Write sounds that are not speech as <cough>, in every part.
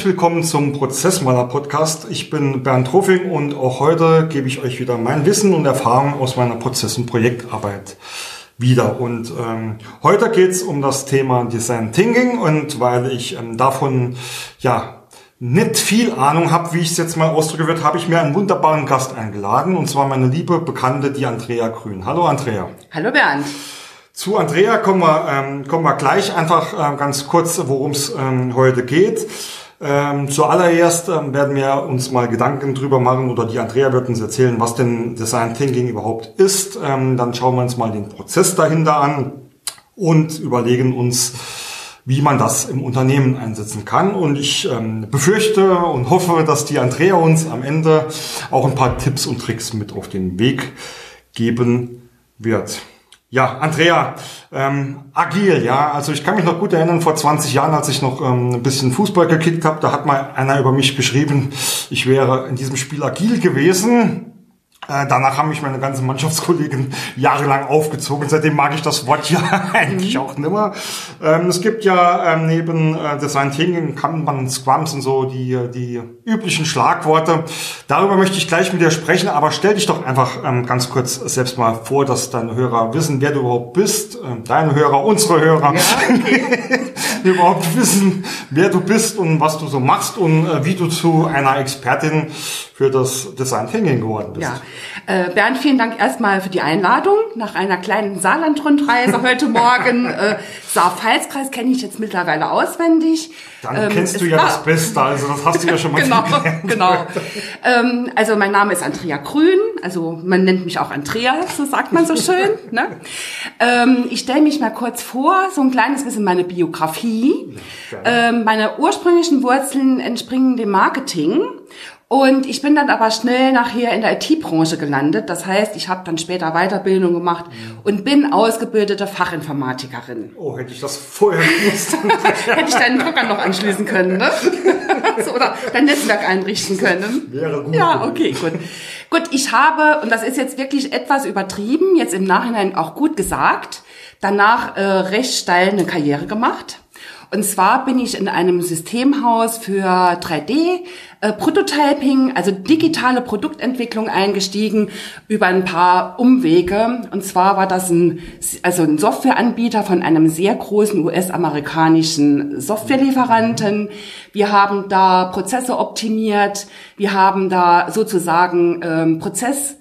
herzlich willkommen zum Prozessmaler Podcast. Ich bin Bernd Trofing und auch heute gebe ich euch wieder mein Wissen und Erfahrungen aus meiner Prozess- und Projektarbeit wieder. Und ähm, heute geht es um das Thema Design Thinking und weil ich ähm, davon ja nicht viel Ahnung habe, wie ich es jetzt mal ausdrücke wird, habe ich mir einen wunderbaren Gast eingeladen und zwar meine liebe Bekannte, die Andrea Grün. Hallo Andrea. Hallo Bernd. Zu Andrea kommen wir, ähm, kommen wir gleich einfach ähm, ganz kurz, worum es ähm, heute geht. Ähm, zuallererst ähm, werden wir uns mal Gedanken drüber machen oder die Andrea wird uns erzählen, was denn Design Thinking überhaupt ist. Ähm, dann schauen wir uns mal den Prozess dahinter an und überlegen uns, wie man das im Unternehmen einsetzen kann. Und ich ähm, befürchte und hoffe, dass die Andrea uns am Ende auch ein paar Tipps und Tricks mit auf den Weg geben wird. Ja, Andrea, ähm, agil, ja. Also ich kann mich noch gut erinnern, vor 20 Jahren, als ich noch ähm, ein bisschen Fußball gekickt habe, da hat mal einer über mich geschrieben, ich wäre in diesem Spiel agil gewesen. Äh, danach haben mich meine ganzen Mannschaftskollegen <laughs> jahrelang aufgezogen. Seitdem mag ich das Wort ja <laughs> eigentlich auch nimmer. Ähm, es gibt ja ähm, neben äh, Design Thinking, Kanban, Scrums und so die, die üblichen Schlagworte. Darüber möchte ich gleich mit dir sprechen, aber stell dich doch einfach ähm, ganz kurz selbst mal vor, dass deine Hörer wissen, wer du überhaupt bist. Ähm, deine Hörer, unsere Hörer. Ja, okay. <laughs> <laughs> überhaupt wissen, wer du bist und was du so machst und äh, wie du zu einer Expertin für das Design Thinking geworden bist. Ja. Äh, Bernd, vielen Dank erstmal für die Einladung. Nach einer kleinen Saarland-Rundreise heute Morgen. <laughs> äh, Saar-Pfalz-Kreis kenne ich jetzt mittlerweile auswendig. Dann ähm, kennst du ja das Beste, also das hast du ja schon mal <laughs> Genau, genau. Ähm, also mein Name ist Andrea Grün, also man nennt mich auch Andrea, so sagt man so schön. <laughs> ne? ähm, ich stelle mich mal kurz vor, so ein kleines bisschen meine Biografie. Ähm, meine ursprünglichen Wurzeln entspringen dem Marketing und ich bin dann aber schnell nachher in der IT-Branche gelandet. Das heißt, ich habe dann später Weiterbildung gemacht und bin ausgebildete Fachinformatikerin. Oh, hätte ich das vorher gewusst. <laughs> hätte ich deinen Drucker noch anschließen können, ne? <laughs> oder dein Netzwerk einrichten können. Wäre gut. Ja, okay, gut. Gut, ich habe, und das ist jetzt wirklich etwas übertrieben, jetzt im Nachhinein auch gut gesagt, danach äh, recht steil eine Karriere gemacht und zwar bin ich in einem Systemhaus für 3D äh, also digitale Produktentwicklung eingestiegen über ein paar Umwege. Und zwar war das ein, also ein Softwareanbieter von einem sehr großen US-amerikanischen Softwarelieferanten. Wir haben da Prozesse optimiert. Wir haben da sozusagen ähm, Prozess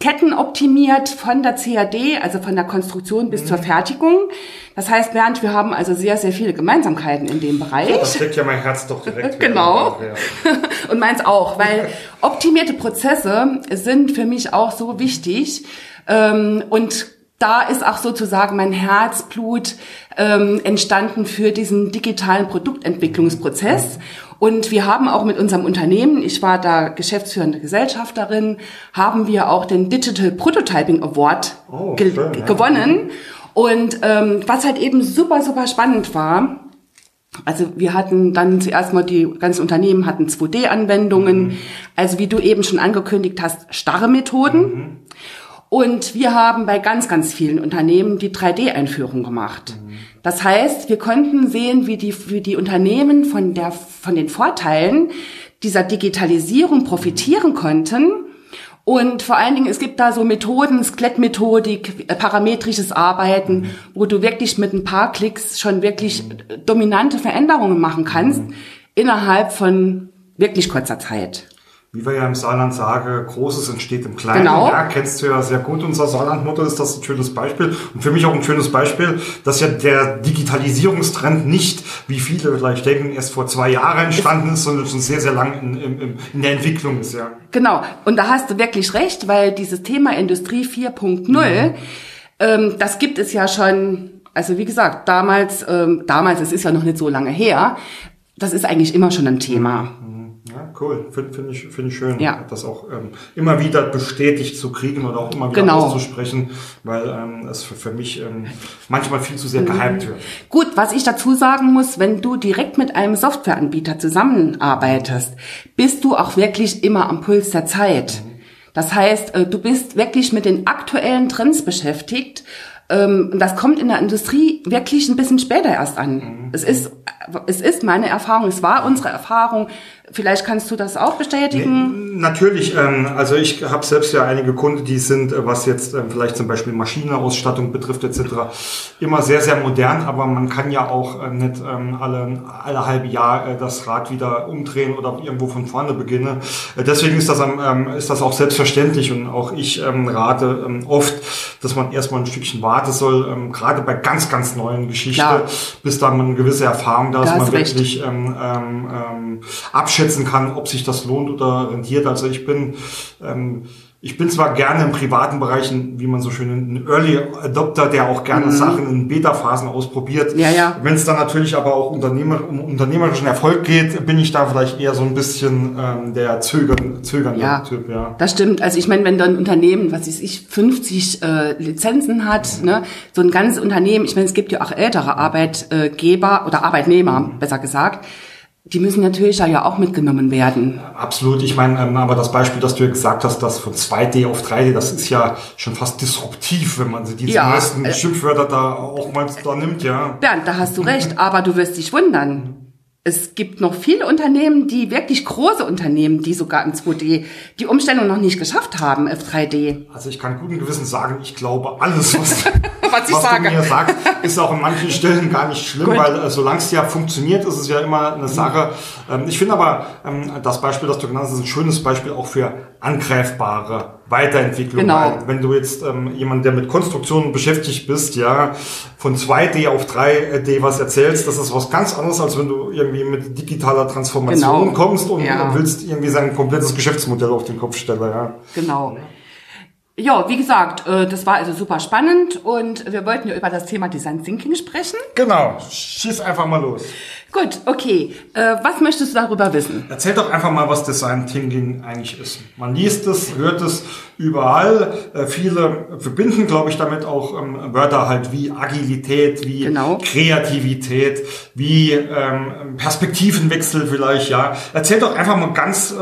Ketten optimiert von der CAD, also von der Konstruktion bis mhm. zur Fertigung. Das heißt, Bernd, wir haben also sehr, sehr viele Gemeinsamkeiten in dem Bereich. Ja, das steckt ja mein Herz doch direkt. genau. <laughs> Und meins auch, weil optimierte Prozesse sind für mich auch so wichtig. Ähm, und da ist auch sozusagen mein Herzblut ähm, entstanden für diesen digitalen Produktentwicklungsprozess. Und wir haben auch mit unserem Unternehmen, ich war da geschäftsführende Gesellschafterin, haben wir auch den Digital Prototyping Award oh, ge schön, ja. gewonnen. Und ähm, was halt eben super, super spannend war, also wir hatten dann zuerst mal die ganzen Unternehmen hatten 2D-Anwendungen, mhm. also wie du eben schon angekündigt hast, starre Methoden. Mhm. Und wir haben bei ganz, ganz vielen Unternehmen die 3D-Einführung gemacht. Mhm. Das heißt, wir konnten sehen, wie die, wie die Unternehmen von der, von den Vorteilen dieser Digitalisierung profitieren konnten. Und vor allen Dingen, es gibt da so Methoden, Skelettmethodik, parametrisches Arbeiten, wo du wirklich mit ein paar Klicks schon wirklich dominante Veränderungen machen kannst innerhalb von wirklich kurzer Zeit wie wir ja im Saarland sagen, Großes entsteht im Kleinen. Genau. Ja, kennst du ja sehr gut. Unser Saarland-Motto ist das ein schönes Beispiel. Und für mich auch ein schönes Beispiel, dass ja der Digitalisierungstrend nicht, wie viele vielleicht denken, erst vor zwei Jahren entstanden ist, sondern schon sehr, sehr lang in, in, in der Entwicklung ist, ja. Genau. Und da hast du wirklich recht, weil dieses Thema Industrie 4.0, mhm. ähm, das gibt es ja schon, also wie gesagt, damals, ähm, damals, es ist ja noch nicht so lange her, das ist eigentlich immer schon ein Thema. Mhm. Cool. Finde find ich, find ich schön, ja. das auch ähm, immer wieder bestätigt zu kriegen oder auch immer wieder genau. auszusprechen, weil ähm, es für, für mich ähm, manchmal viel zu sehr mhm. gehypt wird. Gut, was ich dazu sagen muss, wenn du direkt mit einem Softwareanbieter zusammenarbeitest, bist du auch wirklich immer am Puls der Zeit. Mhm. Das heißt, äh, du bist wirklich mit den aktuellen Trends beschäftigt Ähm, und das kommt in der Industrie wirklich ein bisschen später erst an. Mhm. Es ist, es ist meine Erfahrung, es war unsere Erfahrung. Vielleicht kannst du das auch bestätigen. Nee, natürlich. Ähm, also ich habe selbst ja einige Kunden, die sind, äh, was jetzt ähm, vielleicht zum Beispiel Maschinenausstattung betrifft etc., immer sehr, sehr modern. Aber man kann ja auch äh, nicht ähm, alle, alle halbe Jahr äh, das Rad wieder umdrehen oder irgendwo von vorne beginnen. Äh, deswegen ist das, ähm, ist das auch selbstverständlich und auch ich ähm, rate ähm, oft, dass man erstmal ein Stückchen warten soll, ähm, gerade bei ganz, ganz neuen Geschichten, Klar. bis da man eine gewisse Erfahrung da ist, man wirklich ähm, ähm, ähm, abschätzen kann, ob sich das lohnt oder rentiert. Also ich bin ähm, ich bin zwar gerne im privaten Bereich, wie man so schön ein Early Adopter, der auch gerne mhm. Sachen in Beta-Phasen ausprobiert. Ja, ja. Wenn es dann natürlich aber auch Unternehmer, um unternehmerischen Erfolg geht, bin ich da vielleicht eher so ein bisschen ähm, der zögern, zögernde ja, Typ. Ja, das stimmt. Also ich meine, wenn dann ein Unternehmen, was weiß ich, 50 äh, Lizenzen hat, mhm. ne, so ein ganzes Unternehmen, ich meine, es gibt ja auch ältere Arbeitgeber oder Arbeitnehmer, mhm. besser gesagt, die müssen natürlich ja auch mitgenommen werden. Absolut. Ich meine, ähm, aber das Beispiel, das du gesagt hast, das von 2D auf 3D, das ist ja schon fast disruptiv, wenn man diese ja, meisten äh, Schimpfwörter da auch mal da nimmt, ja. Bernd, da hast du recht, aber du wirst dich wundern es gibt noch viele Unternehmen, die wirklich große Unternehmen, die sogar im 2D die Umstellung noch nicht geschafft haben auf 3D. Also ich kann guten Gewissens sagen, ich glaube alles, was, was, <laughs> was du mir sagst, ist auch in manchen Stellen gar nicht schlimm, Gut. weil äh, solange es ja funktioniert, ist es ja immer eine Sache. Ähm, ich finde aber ähm, das Beispiel, das du genannt hast, ist ein schönes Beispiel auch für angreifbare Weiterentwicklung. Genau. Wenn du jetzt ähm, jemand, der mit Konstruktionen beschäftigt bist, ja, von 2D auf 3D was erzählst, das ist was ganz anderes, als wenn du irgendwie mit digitaler Transformation genau. kommst und ja. willst irgendwie sein komplettes Geschäftsmodell auf den Kopf stellen. Ja. Genau. Ja, wie gesagt, äh, das war also super spannend und wir wollten ja über das Thema Design Thinking sprechen. Genau, schieß einfach mal los. Gut, okay. Äh, was möchtest du darüber wissen? Erzähl doch einfach mal, was Design Thinking eigentlich ist. Man liest es, hört es überall. Äh, viele verbinden, glaube ich, damit auch ähm, Wörter halt wie Agilität, wie genau. Kreativität, wie ähm, Perspektivenwechsel vielleicht, ja. Erzähl doch einfach mal ganz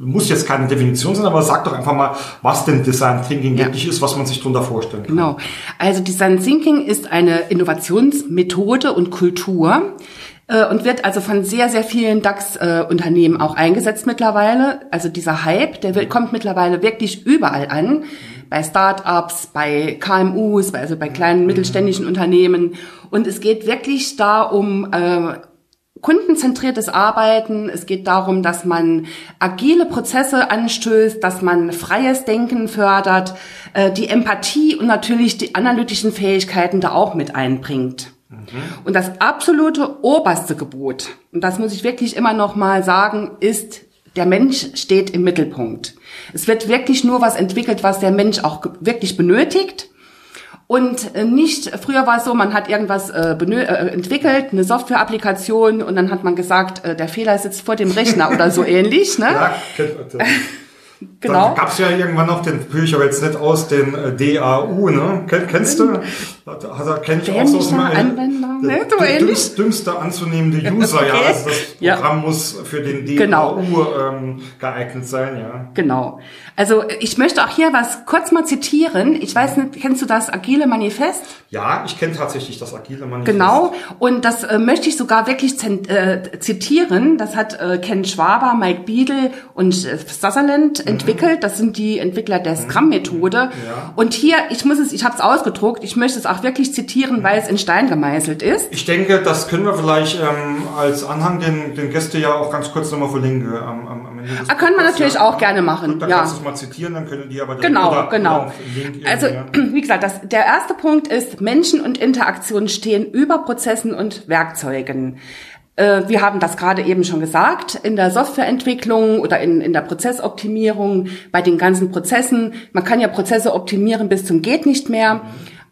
muss jetzt keine Definition sein, aber sag doch einfach mal, was denn Design Thinking ja. wirklich ist, was man sich darunter vorstellen kann. Genau. Also Design Thinking ist eine Innovationsmethode und Kultur äh, und wird also von sehr, sehr vielen DAX-Unternehmen auch eingesetzt mittlerweile. Also dieser Hype, der kommt mittlerweile wirklich überall an. Bei Startups, bei KMUs, also bei kleinen mittelständischen Unternehmen. Und es geht wirklich da um äh, kundenzentriertes Arbeiten. Es geht darum, dass man agile Prozesse anstößt, dass man freies Denken fördert, äh, die Empathie und natürlich die analytischen Fähigkeiten da auch mit einbringt. Mhm. Und das absolute oberste Gebot, und das muss ich wirklich immer noch mal sagen, ist, der Mensch steht im Mittelpunkt. Es wird wirklich nur was entwickelt, was der Mensch auch wirklich benötigt. Und äh, nicht, früher war es so, man hat irgendwas äh, äh, entwickelt, eine Software-Applikation und dann hat man gesagt, äh, der Fehler sitzt vor dem Rechner oder so <laughs> ähnlich. Ne? Ja, <laughs> Genau. Dann gab es ja irgendwann noch den, führe ich aber jetzt nicht aus, den äh, DAU, ne? Kenn, kennst du? Hat, kenn ich auch so aus Anwender, ne? Ähnlich. dümmste anzunehmende <laughs> User, okay. ja. Also das <laughs> Programm ja. muss für den DAU genau. ähm, geeignet sein, ja. Genau. Also ich möchte auch hier was kurz mal zitieren. Ich weiß nicht, kennst du das Agile Manifest? Ja, ich kenne tatsächlich das Agile Manifest. Genau. Und das äh, möchte ich sogar wirklich äh, zitieren. Das hat äh, Ken Schwaber, Mike Beadle und äh, Sutherland entwickelt. Das sind die Entwickler der Scrum-Methode. Ja. Und hier, ich muss es, ich habe es ausgedruckt, ich möchte es auch wirklich zitieren, weil es in Stein gemeißelt ist. Ich denke, das können wir vielleicht ähm, als Anhang den, den Gäste ja auch ganz kurz nochmal verlinken. Am, am, am Ende ah, können wir natürlich ja. auch gerne machen. Gut, dann ja. kannst du es mal zitieren, dann können die aber Genau, oder, genau. Oder also, <clears throat> wie gesagt, das, der erste Punkt ist, Menschen und Interaktion stehen über Prozessen und Werkzeugen. Äh, wir haben das gerade eben schon gesagt, in der Softwareentwicklung oder in, in der Prozessoptimierung, bei den ganzen Prozessen. Man kann ja Prozesse optimieren bis zum geht nicht mehr.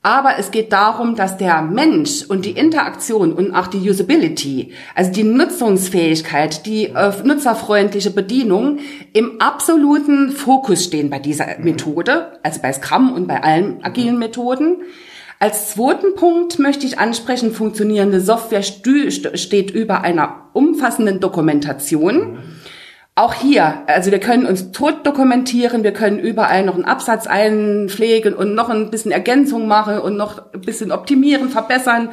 Aber es geht darum, dass der Mensch und die Interaktion und auch die Usability, also die Nutzungsfähigkeit, die äh, nutzerfreundliche Bedienung im absoluten Fokus stehen bei dieser Methode, also bei Scrum und bei allen agilen Methoden. Als zweiten Punkt möchte ich ansprechen, funktionierende Software steht über einer umfassenden Dokumentation. auch hier, also wir können uns tot dokumentieren, wir können überall noch einen Absatz einpflegen und noch ein bisschen Ergänzung machen und noch ein bisschen optimieren, verbessern.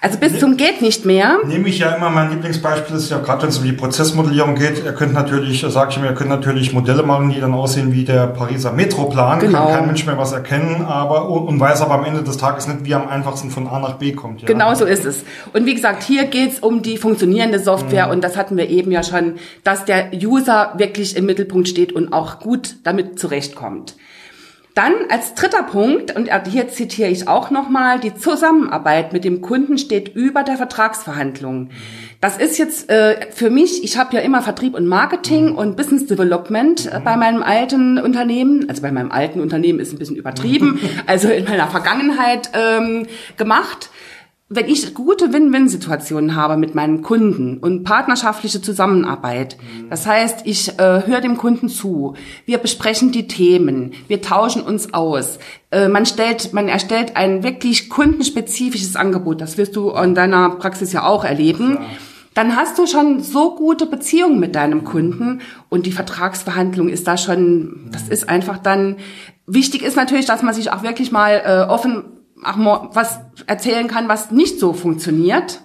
Also bis ne, zum geht nicht mehr. Nehme ich ja immer mein Lieblingsbeispiel ist ja gerade wenn es um die Prozessmodellierung geht, ihr könnt natürlich, sag ich mir, ihr könnt natürlich Modelle machen, die dann aussehen wie der Pariser Metroplan, genau. kann kein Mensch mehr was erkennen, aber und weiß aber am Ende des Tages nicht, wie am einfachsten von A nach B kommt. Ja? Genau so ist es. Und wie gesagt, hier geht's um die funktionierende Software mhm. und das hatten wir eben ja schon, dass der User wirklich im Mittelpunkt steht und auch gut damit zurechtkommt. Dann als dritter Punkt, und hier zitiere ich auch nochmal, die Zusammenarbeit mit dem Kunden steht über der Vertragsverhandlung. Das ist jetzt äh, für mich, ich habe ja immer Vertrieb und Marketing und Business Development äh, bei meinem alten Unternehmen, also bei meinem alten Unternehmen ist ein bisschen übertrieben, <laughs> also in meiner Vergangenheit ähm, gemacht wenn ich gute Win-Win-Situationen habe mit meinen Kunden und partnerschaftliche Zusammenarbeit, das heißt, ich äh, höre dem Kunden zu, wir besprechen die Themen, wir tauschen uns aus, äh, man stellt, man erstellt ein wirklich kundenspezifisches Angebot, das wirst du in deiner Praxis ja auch erleben. Ja. Dann hast du schon so gute Beziehungen mit deinem Kunden und die Vertragsverhandlung ist da schon, das ist einfach dann, wichtig ist natürlich, dass man sich auch wirklich mal äh, offen auch was erzählen kann, was nicht so funktioniert.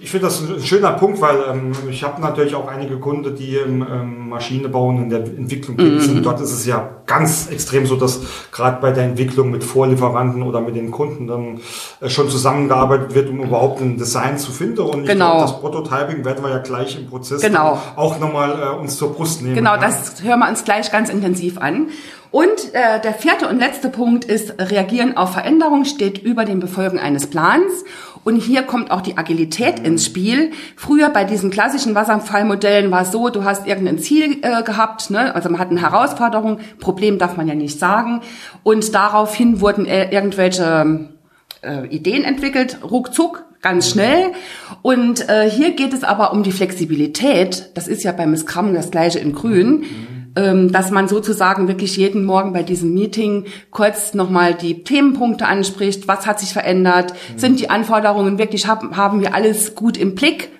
Ich finde das ein schöner Punkt, weil ähm, ich habe natürlich auch einige Kunden, die im ähm, Maschinenbau und in der Entwicklung tätig sind. Mhm. Dort ist es ja ganz extrem so, dass gerade bei der Entwicklung mit Vorlieferanten oder mit den Kunden dann äh, schon zusammengearbeitet wird, um überhaupt ein Design zu finden. Und ich genau. glaube, das Prototyping werden wir ja gleich im Prozess genau. auch nochmal äh, uns zur Brust nehmen. Genau, ja. das hören wir uns gleich ganz intensiv an. Und äh, der vierte und letzte Punkt ist, reagieren auf Veränderungen steht über dem Befolgen eines Plans. Und hier kommt auch die Agilität ins Spiel. Früher bei diesen klassischen Wasserfallmodellen war es so, du hast irgendein Ziel äh, gehabt, ne? also man hat eine Herausforderung, Problem darf man ja nicht sagen. Und daraufhin wurden äh, irgendwelche äh, Ideen entwickelt, ruckzuck, ganz schnell. Und äh, hier geht es aber um die Flexibilität. Das ist ja beim Scrum das gleiche in Grün. Mhm dass man sozusagen wirklich jeden Morgen bei diesem Meeting kurz nochmal die Themenpunkte anspricht. Was hat sich verändert? Mhm. Sind die Anforderungen wirklich, haben, haben wir alles gut im Blick?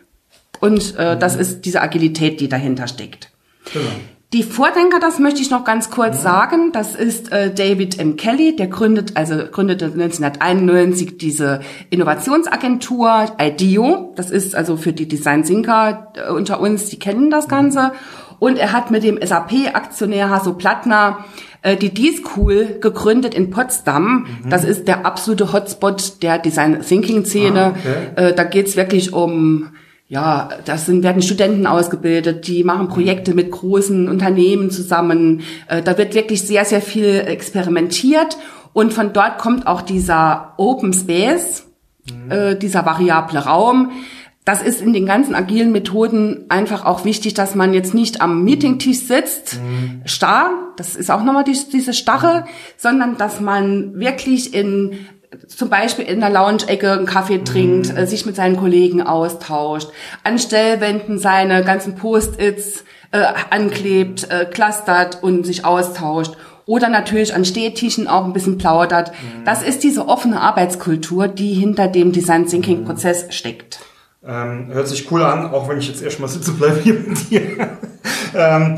Und äh, mhm. das ist diese Agilität, die dahinter steckt. Genau. Die Vordenker, das möchte ich noch ganz kurz ja. sagen, das ist äh, David M. Kelly, der gründet, also gründete 1991 diese Innovationsagentur IDEO. Das ist also für die Design Thinker äh, unter uns, die kennen das Ganze. Mhm. Und er hat mit dem SAP-Aktionär Hasso Plattner äh, die D-School gegründet in Potsdam. Mhm. Das ist der absolute Hotspot der Design Thinking Szene. Ah, okay. äh, da geht's wirklich um ja, das sind, werden Studenten ausgebildet, die machen Projekte mit großen Unternehmen zusammen. Äh, da wird wirklich sehr, sehr viel experimentiert und von dort kommt auch dieser Open Space, mhm. äh, dieser variable Raum, das ist in den ganzen agilen Methoden einfach auch wichtig, dass man jetzt nicht am Meetingtisch sitzt, mhm. starr, das ist auch nochmal die, diese Starre, sondern dass man wirklich in zum Beispiel in der Lounge-Ecke einen Kaffee trinkt, mhm. sich mit seinen Kollegen austauscht, an Stellwänden seine ganzen Post-its äh, anklebt, äh, clustert und sich austauscht. Oder natürlich an Stehtischen auch ein bisschen plaudert. Mhm. Das ist diese offene Arbeitskultur, die hinter dem Design Thinking Prozess steckt. Ähm, hört sich cool an, auch wenn ich jetzt erstmal sitzen bleibe hier mit dir. <laughs> ähm,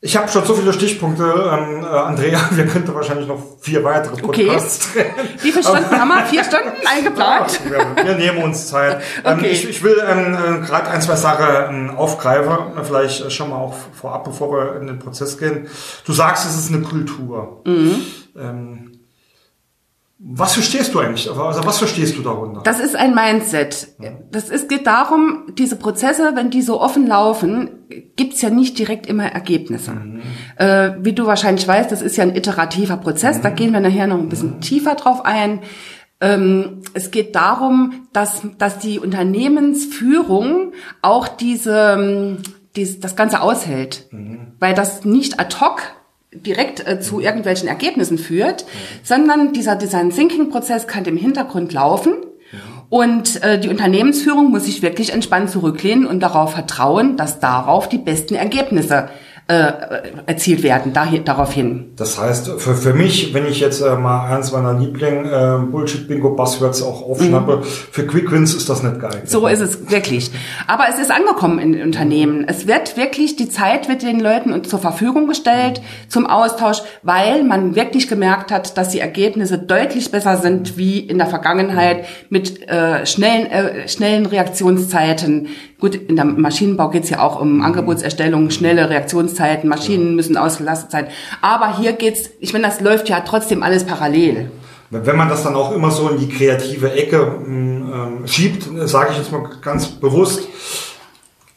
ich habe schon so viele Stichpunkte, ähm, äh, Andrea, <laughs> wir könnten wahrscheinlich noch vier weitere Podcasts okay. <laughs> Wie viele Stunden haben wir? Vier Stunden eingeplant? Ja, wir, nehmen uns Zeit. Ähm, okay. ich, ich will ähm, äh, gerade ein, zwei Sachen ähm, aufgreifen, vielleicht schon mal auch vorab, bevor wir in den Prozess gehen. Du sagst, es ist eine Kultur. Mhm. Ähm, was verstehst du eigentlich? Also was verstehst du darunter? Das ist ein Mindset. Das ist, geht darum, diese Prozesse, wenn die so offen laufen, gibt's ja nicht direkt immer Ergebnisse. Mhm. Äh, wie du wahrscheinlich weißt, das ist ja ein iterativer Prozess. Mhm. Da gehen wir nachher noch ein bisschen mhm. tiefer drauf ein. Ähm, es geht darum, dass, dass die Unternehmensführung auch diese, ähm, dies, das Ganze aushält. Mhm. Weil das nicht ad hoc direkt äh, zu irgendwelchen Ergebnissen führt, ja. sondern dieser Design Thinking Prozess kann im Hintergrund laufen ja. und äh, die Unternehmensführung muss sich wirklich entspannt zurücklehnen und darauf vertrauen, dass darauf die besten Ergebnisse äh, erzielt werden, dahin, darauf hin. Das heißt, für, für mich, wenn ich jetzt äh, mal eins meiner Liebling äh, Bullshit-Bingo-Buzzwords auch aufschnappe, mhm. für Quick Wins ist das nicht geil. So ist es wirklich. Aber es ist angekommen in Unternehmen. Es wird wirklich, die Zeit wird den Leuten zur Verfügung gestellt zum Austausch, weil man wirklich gemerkt hat, dass die Ergebnisse deutlich besser sind wie in der Vergangenheit mit äh, schnellen, äh, schnellen Reaktionszeiten. Gut, in der Maschinenbau geht es ja auch um Angebotserstellung, schnelle Reaktionszeiten, Maschinen müssen ausgelastet sein. Aber hier geht's, ich meine, das läuft ja trotzdem alles parallel. Wenn man das dann auch immer so in die kreative Ecke mm, äh, schiebt, sage ich jetzt mal ganz bewusst,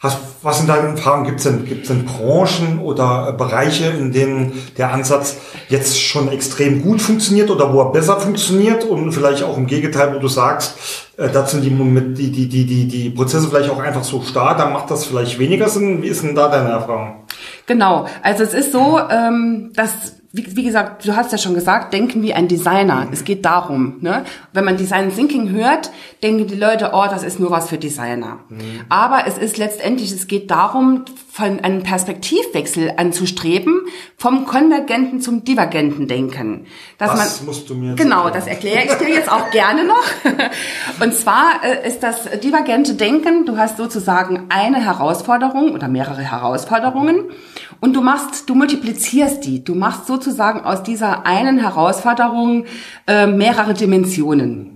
Hast, was sind deine Erfahrungen? Gibt es denn, gibt's denn Branchen oder Bereiche, in denen der Ansatz jetzt schon extrem gut funktioniert oder wo er besser funktioniert und vielleicht auch im Gegenteil, wo du sagst, äh, da sind die, die, die, die, die, die Prozesse vielleicht auch einfach so starr, dann macht das vielleicht weniger Sinn. Wie ist denn da deine Erfahrung? Genau, also es ist so, ähm, dass wie, wie gesagt, du hast ja schon gesagt, denken wie ein Designer. Es geht darum, ne? Wenn man Design Thinking hört, denken die Leute, oh, das ist nur was für Designer. Mhm. Aber es ist letztendlich, es geht darum, von einem Perspektivwechsel anzustreben, vom konvergenten zum divergenten Denken. Dass das man, musst du mir Genau, erklären. das erkläre ich dir jetzt auch gerne noch. <laughs> Und zwar äh, ist das divergente Denken, du hast sozusagen eine Herausforderung oder mehrere Herausforderungen und du machst, du multiplizierst die. Du machst sozusagen aus dieser einen Herausforderung äh, mehrere Dimensionen.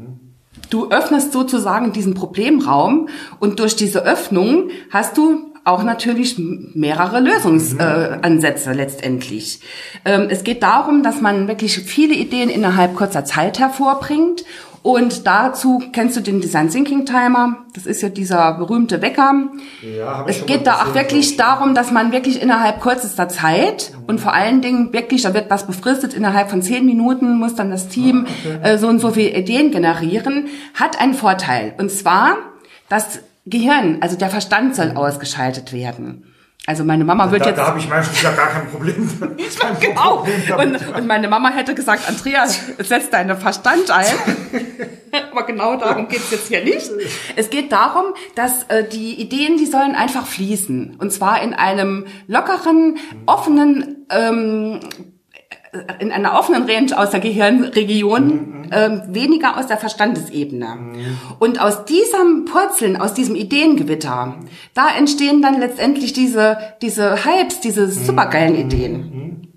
Du öffnest sozusagen diesen Problemraum und durch diese Öffnung hast du auch natürlich mehrere Lösungsansätze äh, letztendlich. Ähm, es geht darum, dass man wirklich viele Ideen innerhalb kurzer Zeit hervorbringt und dazu kennst du den Design Thinking Timer. Das ist ja dieser berühmte Wecker. Ja, es geht da auch wirklich darum, dass man wirklich innerhalb kürzester Zeit und vor allen Dingen wirklich, da wird was befristet, innerhalb von zehn Minuten muss dann das Team ah, okay. äh, so und so viele Ideen generieren, hat einen Vorteil. Und zwar, das Gehirn, also der Verstand soll ausgeschaltet werden. Also meine Mama wird da, jetzt. Da habe ich meistens ja gar kein Problem. <laughs> <laughs> kein genau. Problem und, und, meine Mama hätte gesagt, Andreas, setz deinen Verstand ein. <laughs> Aber genau darum geht's jetzt hier nicht. Es geht darum, dass äh, die Ideen, die sollen einfach fließen. Und zwar in einem lockeren, offenen ähm, in einer offenen Range aus der Gehirnregion, mhm. ähm, weniger aus der Verstandesebene. Mhm. Und aus diesem Purzeln, aus diesem Ideengewitter, da entstehen dann letztendlich diese, diese Hypes, diese supergeilen Ideen. Mhm.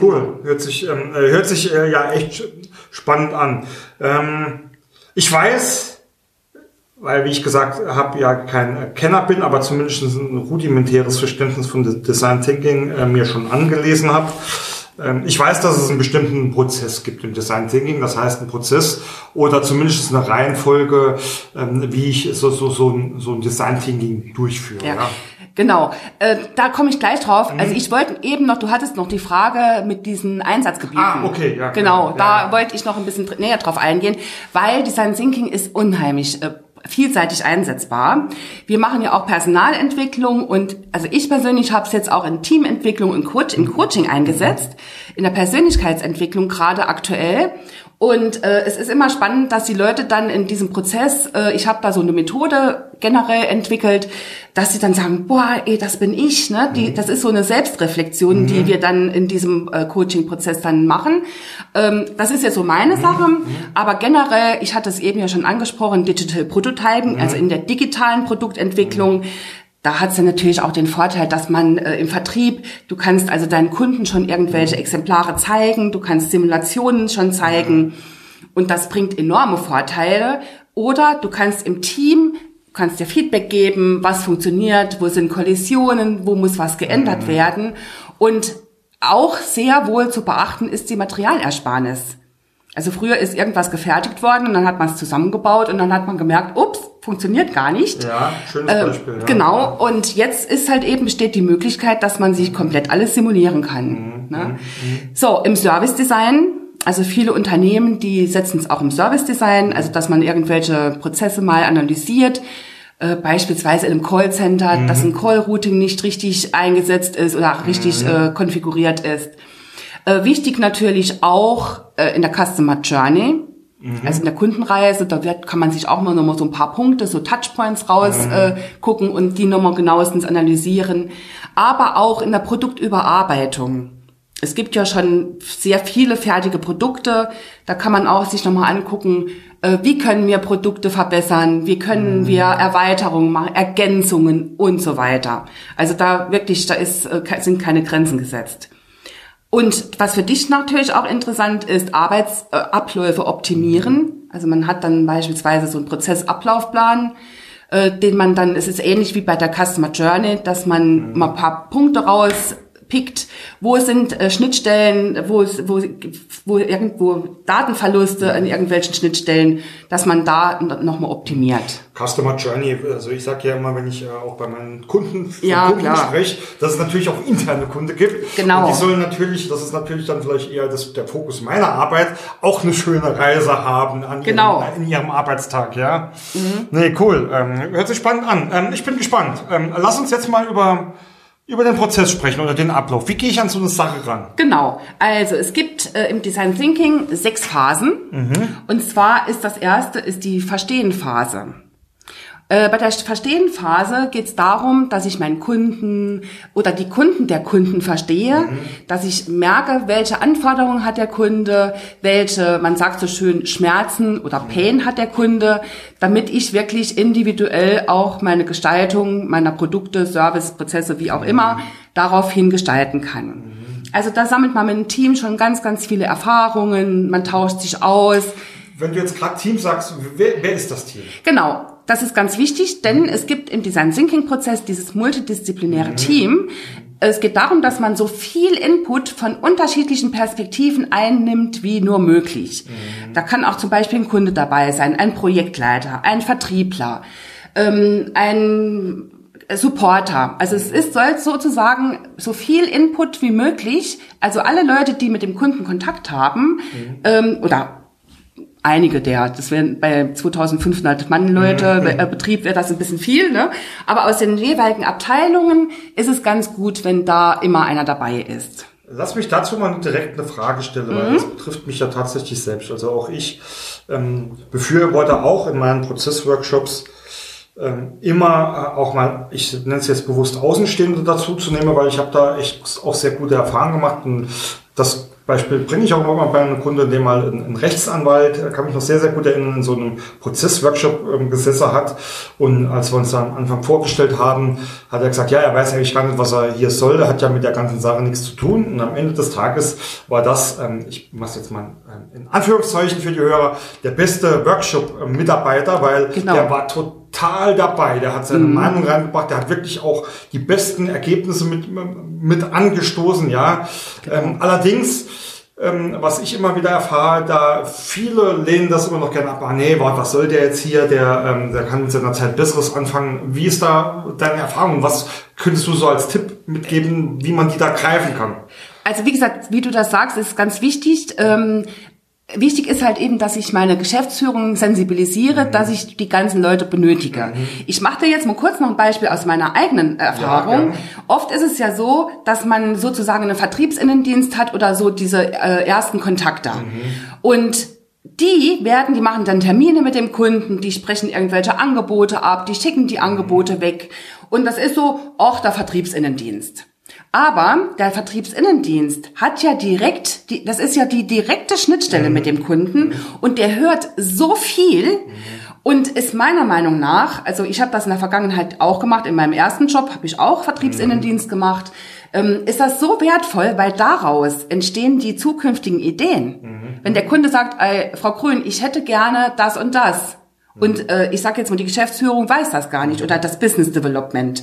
Cool, hört sich, ähm, äh, hört sich äh, ja echt spannend an. Ähm, ich weiß, weil wie ich gesagt habe, ja kein Kenner bin, aber zumindest ein rudimentäres Verständnis von Design Thinking äh, mir schon angelesen habe. Ähm, ich weiß, dass es einen bestimmten Prozess gibt im Design Thinking, das heißt ein Prozess oder zumindest eine Reihenfolge, ähm, wie ich so, so, so, ein, so ein Design Thinking durchführe. Ja. ja. Genau, äh, da komme ich gleich drauf. Mhm. Also ich wollte eben noch, du hattest noch die Frage mit diesen Einsatzgebieten. Ah, okay, ja. Genau, ja, da ja. wollte ich noch ein bisschen näher drauf eingehen, weil Design Thinking ist unheimlich äh, vielseitig einsetzbar. Wir machen ja auch Personalentwicklung und also ich persönlich habe es jetzt auch in Teamentwicklung und Coach, im Coaching eingesetzt, in der Persönlichkeitsentwicklung gerade aktuell und äh, es ist immer spannend, dass die Leute dann in diesem Prozess, äh, ich habe da so eine Methode generell entwickelt, dass sie dann sagen, boah, ey, das bin ich. Ne? Die, mhm. Das ist so eine Selbstreflexion, mhm. die wir dann in diesem äh, Coaching-Prozess dann machen. Ähm, das ist jetzt so meine mhm. Sache. Mhm. Aber generell, ich hatte es eben ja schon angesprochen, Digital Prototyping, mhm. also in der digitalen Produktentwicklung, da hat es ja natürlich auch den Vorteil, dass man äh, im Vertrieb, du kannst also deinen Kunden schon irgendwelche Exemplare zeigen, du kannst Simulationen schon zeigen und das bringt enorme Vorteile. Oder du kannst im Team, kannst dir Feedback geben, was funktioniert, wo sind Kollisionen, wo muss was geändert mhm. werden. Und auch sehr wohl zu beachten ist die Materialersparnis. Also früher ist irgendwas gefertigt worden und dann hat man es zusammengebaut und dann hat man gemerkt, ups, funktioniert gar nicht. Ja, schönes äh, Beispiel. Ja. Genau, und jetzt ist halt eben besteht die Möglichkeit, dass man sich komplett alles simulieren kann. Mhm. Ne? Mhm. So, im Service Design, also viele Unternehmen, die setzen es auch im Service Design, also dass man irgendwelche Prozesse mal analysiert, äh, beispielsweise in einem Callcenter, mhm. dass ein Call-Routing nicht richtig eingesetzt ist oder richtig mhm. äh, konfiguriert ist. Äh, wichtig natürlich auch äh, in der Customer Journey. Mhm. Also in der Kundenreise, da wird, kann man sich auch mal nochmal so ein paar Punkte, so Touchpoints rausgucken mhm. äh, und die nochmal genauestens analysieren. Aber auch in der Produktüberarbeitung. Es gibt ja schon sehr viele fertige Produkte. Da kann man auch sich nochmal angucken, äh, wie können wir Produkte verbessern, wie können mhm. wir Erweiterungen machen, Ergänzungen und so weiter. Also da wirklich, da ist, äh, sind keine Grenzen gesetzt. Und was für dich natürlich auch interessant ist, Arbeitsabläufe optimieren. Also man hat dann beispielsweise so einen Prozessablaufplan, äh, den man dann, es ist ähnlich wie bei der Customer Journey, dass man mhm. mal ein paar Punkte raus pickt, wo sind äh, Schnittstellen, wo, wo, wo irgendwo Datenverluste an irgendwelchen Schnittstellen, dass man da nochmal optimiert. Customer Journey, also ich sage ja immer, wenn ich äh, auch bei meinen Kunden, ja, Kunden spreche, dass es natürlich auch interne Kunde gibt. Genau. Und die sollen natürlich, das ist natürlich dann vielleicht eher das, der Fokus meiner Arbeit, auch eine schöne Reise haben an genau. ihrem, in ihrem Arbeitstag, ja. Mhm. Nee, cool. Ähm, hört sich spannend an. Ähm, ich bin gespannt. Ähm, lass uns jetzt mal über über den Prozess sprechen oder den Ablauf. Wie gehe ich an so eine Sache ran? Genau. Also es gibt äh, im Design Thinking sechs Phasen. Mhm. Und zwar ist das erste ist die Verstehen-Phase. Äh, bei der Verstehen-Phase geht es darum, dass ich meinen Kunden oder die Kunden der Kunden verstehe, mhm. dass ich merke, welche Anforderungen hat der Kunde, welche, man sagt so schön, Schmerzen oder mhm. Pain hat der Kunde, damit ich wirklich individuell auch meine Gestaltung meiner Produkte, Service, Prozesse, wie auch immer, daraufhin gestalten kann. Mhm. Also da sammelt man mit dem Team schon ganz, ganz viele Erfahrungen, man tauscht sich aus. Wenn du jetzt gerade Team sagst, wer, wer ist das Team? Genau, das ist ganz wichtig, denn es gibt im Design Thinking Prozess dieses multidisziplinäre mhm. Team. Es geht darum, dass man so viel Input von unterschiedlichen Perspektiven einnimmt, wie nur möglich. Mhm. Da kann auch zum Beispiel ein Kunde dabei sein, ein Projektleiter, ein Vertriebler, ähm, ein Supporter. Also es ist soll sozusagen so viel Input wie möglich. Also alle Leute, die mit dem Kunden Kontakt haben mhm. ähm, oder einige der. Das wären bei 2500 Mann Leute mhm. Äh, Betrieb wäre das ein bisschen viel, ne? Aber aus den jeweiligen Abteilungen ist es ganz gut, wenn da immer einer dabei ist. Lass mich dazu mal direkt eine Frage stellen, weil mhm. das betrifft mich ja tatsächlich selbst. Also auch ich ähm, befürworte auch in meinen Prozessworkshops ähm, immer äh, auch mal, ich nenne es jetzt bewusst Außenstehende dazu zu nehmen, weil ich habe da echt auch sehr gute Erfahrungen gemacht und das Beispiel bringe ich auch immer bei einem Kunden, der mal ein, Rechtsanwalt, kann mich noch sehr, sehr gut erinnern, in so einem Prozessworkshop ähm, gesessen hat. Und als wir uns dann am Anfang vorgestellt haben, hat er gesagt, ja, er weiß eigentlich gar nicht, was er hier soll. Er hat ja mit der ganzen Sache nichts zu tun. Und am Ende des Tages war das, ähm, ich mache jetzt mal ähm, in Anführungszeichen für die Hörer, der beste Workshop-Mitarbeiter, weil genau. der war total dabei. Der hat seine mhm. Meinung reingebracht. Der hat wirklich auch die besten Ergebnisse mit, mit angestoßen, ja. Genau. Ähm, allerdings, ähm, was ich immer wieder erfahre, da viele lehnen das immer noch gerne ab. Ah, nee, warte, was soll der jetzt hier? Der, ähm, der kann mit seiner Zeit Besseres anfangen. Wie ist da deine Erfahrung? Was könntest du so als Tipp mitgeben, wie man die da greifen kann? Also wie gesagt, wie du das sagst, ist ganz wichtig. Ähm, Wichtig ist halt eben, dass ich meine Geschäftsführung sensibilisiere, mhm. dass ich die ganzen Leute benötige. Mhm. Ich mache dir jetzt mal kurz noch ein Beispiel aus meiner eigenen Erfahrung. Ja, Oft ist es ja so, dass man sozusagen einen Vertriebsinnendienst hat oder so diese äh, ersten Kontakte. Mhm. Und die werden, die machen dann Termine mit dem Kunden, die sprechen irgendwelche Angebote ab, die schicken die Angebote weg. Und das ist so auch der Vertriebsinnendienst. Aber der Vertriebsinnendienst hat ja direkt, die, das ist ja die direkte Schnittstelle mit dem Kunden und der hört so viel und ist meiner Meinung nach, also ich habe das in der Vergangenheit auch gemacht, in meinem ersten Job habe ich auch Vertriebsinnendienst gemacht, ähm, ist das so wertvoll, weil daraus entstehen die zukünftigen Ideen. Mhm. Wenn der Kunde sagt, ey, Frau Grün, ich hätte gerne das und das. Und äh, ich sage jetzt mal, die Geschäftsführung weiß das gar nicht oder das Business Development.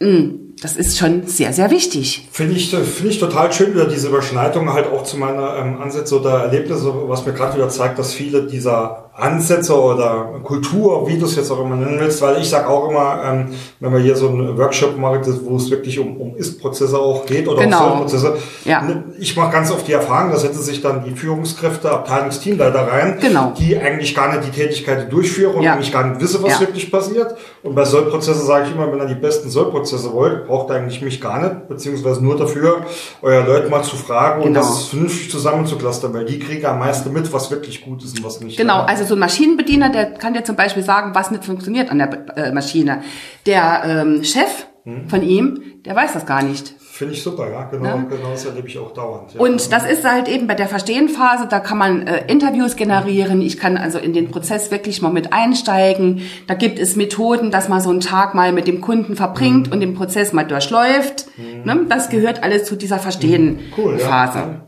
Mm, das ist schon sehr, sehr wichtig. Finde ich, finde ich total schön, wieder diese Überschneidung halt auch zu meiner ähm, Ansätze oder Erlebnisse, was mir gerade wieder zeigt, dass viele dieser Ansätze oder Kultur, wie du es jetzt auch immer nennen willst, weil ich sage auch immer, ähm, wenn man hier so einen Workshop macht, wo es wirklich um, um Ist-Prozesse auch geht oder Genau. um Soll-Prozesse, Ja. ne, ich mache ganz oft die Erfahrung, da setzen sich dann die Führungskräfte, Abteilungsteamleiter rein, Genau. die eigentlich gar nicht die Tätigkeit durchführen und Ja. eigentlich gar nicht wissen, was Ja. wirklich passiert. Und bei Soll-Prozessen sage ich immer, wenn ihr die besten Soll-Prozesse wollt, braucht ihr eigentlich mich gar nicht, beziehungsweise nur dafür, euer Leute mal zu fragen und Genau. das vernünftig zusammenzuklustern, weil die kriegen am meisten mit, was wirklich gut ist und was nicht. Genau, Ja. Also so ein Maschinenbediener, der kann dir zum Beispiel sagen, was nicht funktioniert an der äh, Maschine. Der ähm, Chef Hm. von ihm, der weiß das gar nicht. Finde ich super, ja, genau, Ne? genau, das erlebe ich auch dauernd. Ja. Und das ist halt eben bei der Verstehenphase, da kann man äh, Interviews generieren. Ich kann also in den Prozess wirklich mal mit einsteigen. Da gibt es Methoden, dass man so einen Tag mal mit dem Kunden verbringt Mhm. und den Prozess mal durchläuft. Ne? Das gehört alles zu dieser cool, Verstehen-Phase. ja.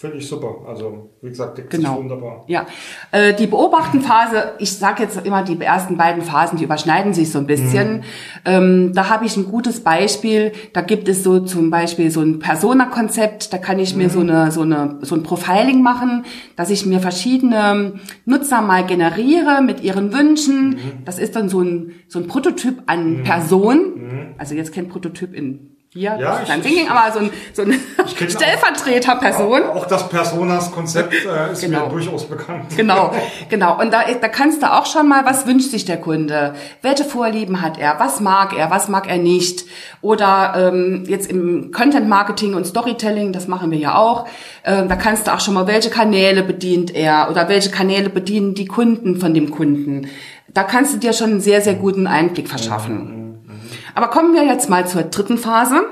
Finde ich super. Also, wie gesagt, sich Genau. wunderbar. Ja, äh, die Beobachtenphase, ich sage jetzt immer, die ersten beiden Phasen, die überschneiden sich so ein bisschen. Ähm, da habe ich ein gutes Beispiel. Da gibt es so zum Beispiel so ein Persona-Konzept. Da kann ich mir so eine so eine so ein Profiling machen, dass ich mir verschiedene Nutzer mal generiere mit ihren Wünschen. Das ist dann so ein so ein Prototyp an Person. Also jetzt kein Prototyp in hier, Ja, das ist ein ich- Thinking, aber so ein, so ein kenn <laughs> auch- Stellvertreter-Person. Auch das Personas-Konzept äh, ist Genau. mir durchaus bekannt. Genau, <laughs> genau. Und da, da kannst du auch schon mal, was wünscht sich der Kunde? Welche Vorlieben hat er? Was mag er? Was mag er nicht? Oder ähm, jetzt im Content Marketing und Storytelling, das machen wir ja auch, ähm, da kannst du auch schon mal, welche Kanäle bedient er oder welche Kanäle bedienen die Kunden von dem Kunden? Da kannst du dir schon einen sehr, sehr guten Einblick verschaffen. Aber kommen wir jetzt mal zur dritten Phase,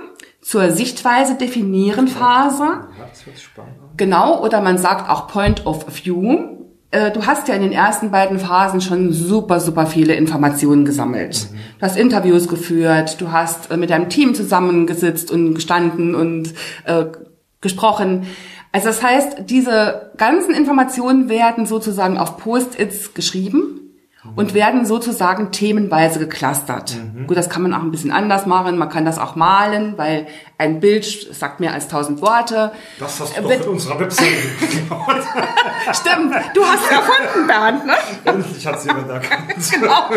zur Sichtweise definieren Phase. Das wird spannend. Genau, oder man sagt auch Point of View. Äh, Du hast ja in den ersten beiden Phasen schon super, super viele Informationen gesammelt. Du hast Interviews geführt, du hast äh, mit deinem Team zusammengesitzt und gestanden und äh, gesprochen. Also das heißt, diese ganzen Informationen werden sozusagen auf Post-its geschrieben und werden sozusagen themenweise geclustert. Gut, das kann man auch ein bisschen anders machen. Man kann das auch malen, weil ein Bild sagt mehr als tausend Worte. Das hast du Äh, doch mit unserer Webseite gebaut. <laughs> Stimmt, du hast es erfunden, Bernd, ne? Endlich hat sie jemand erkannt. <laughs> Genau,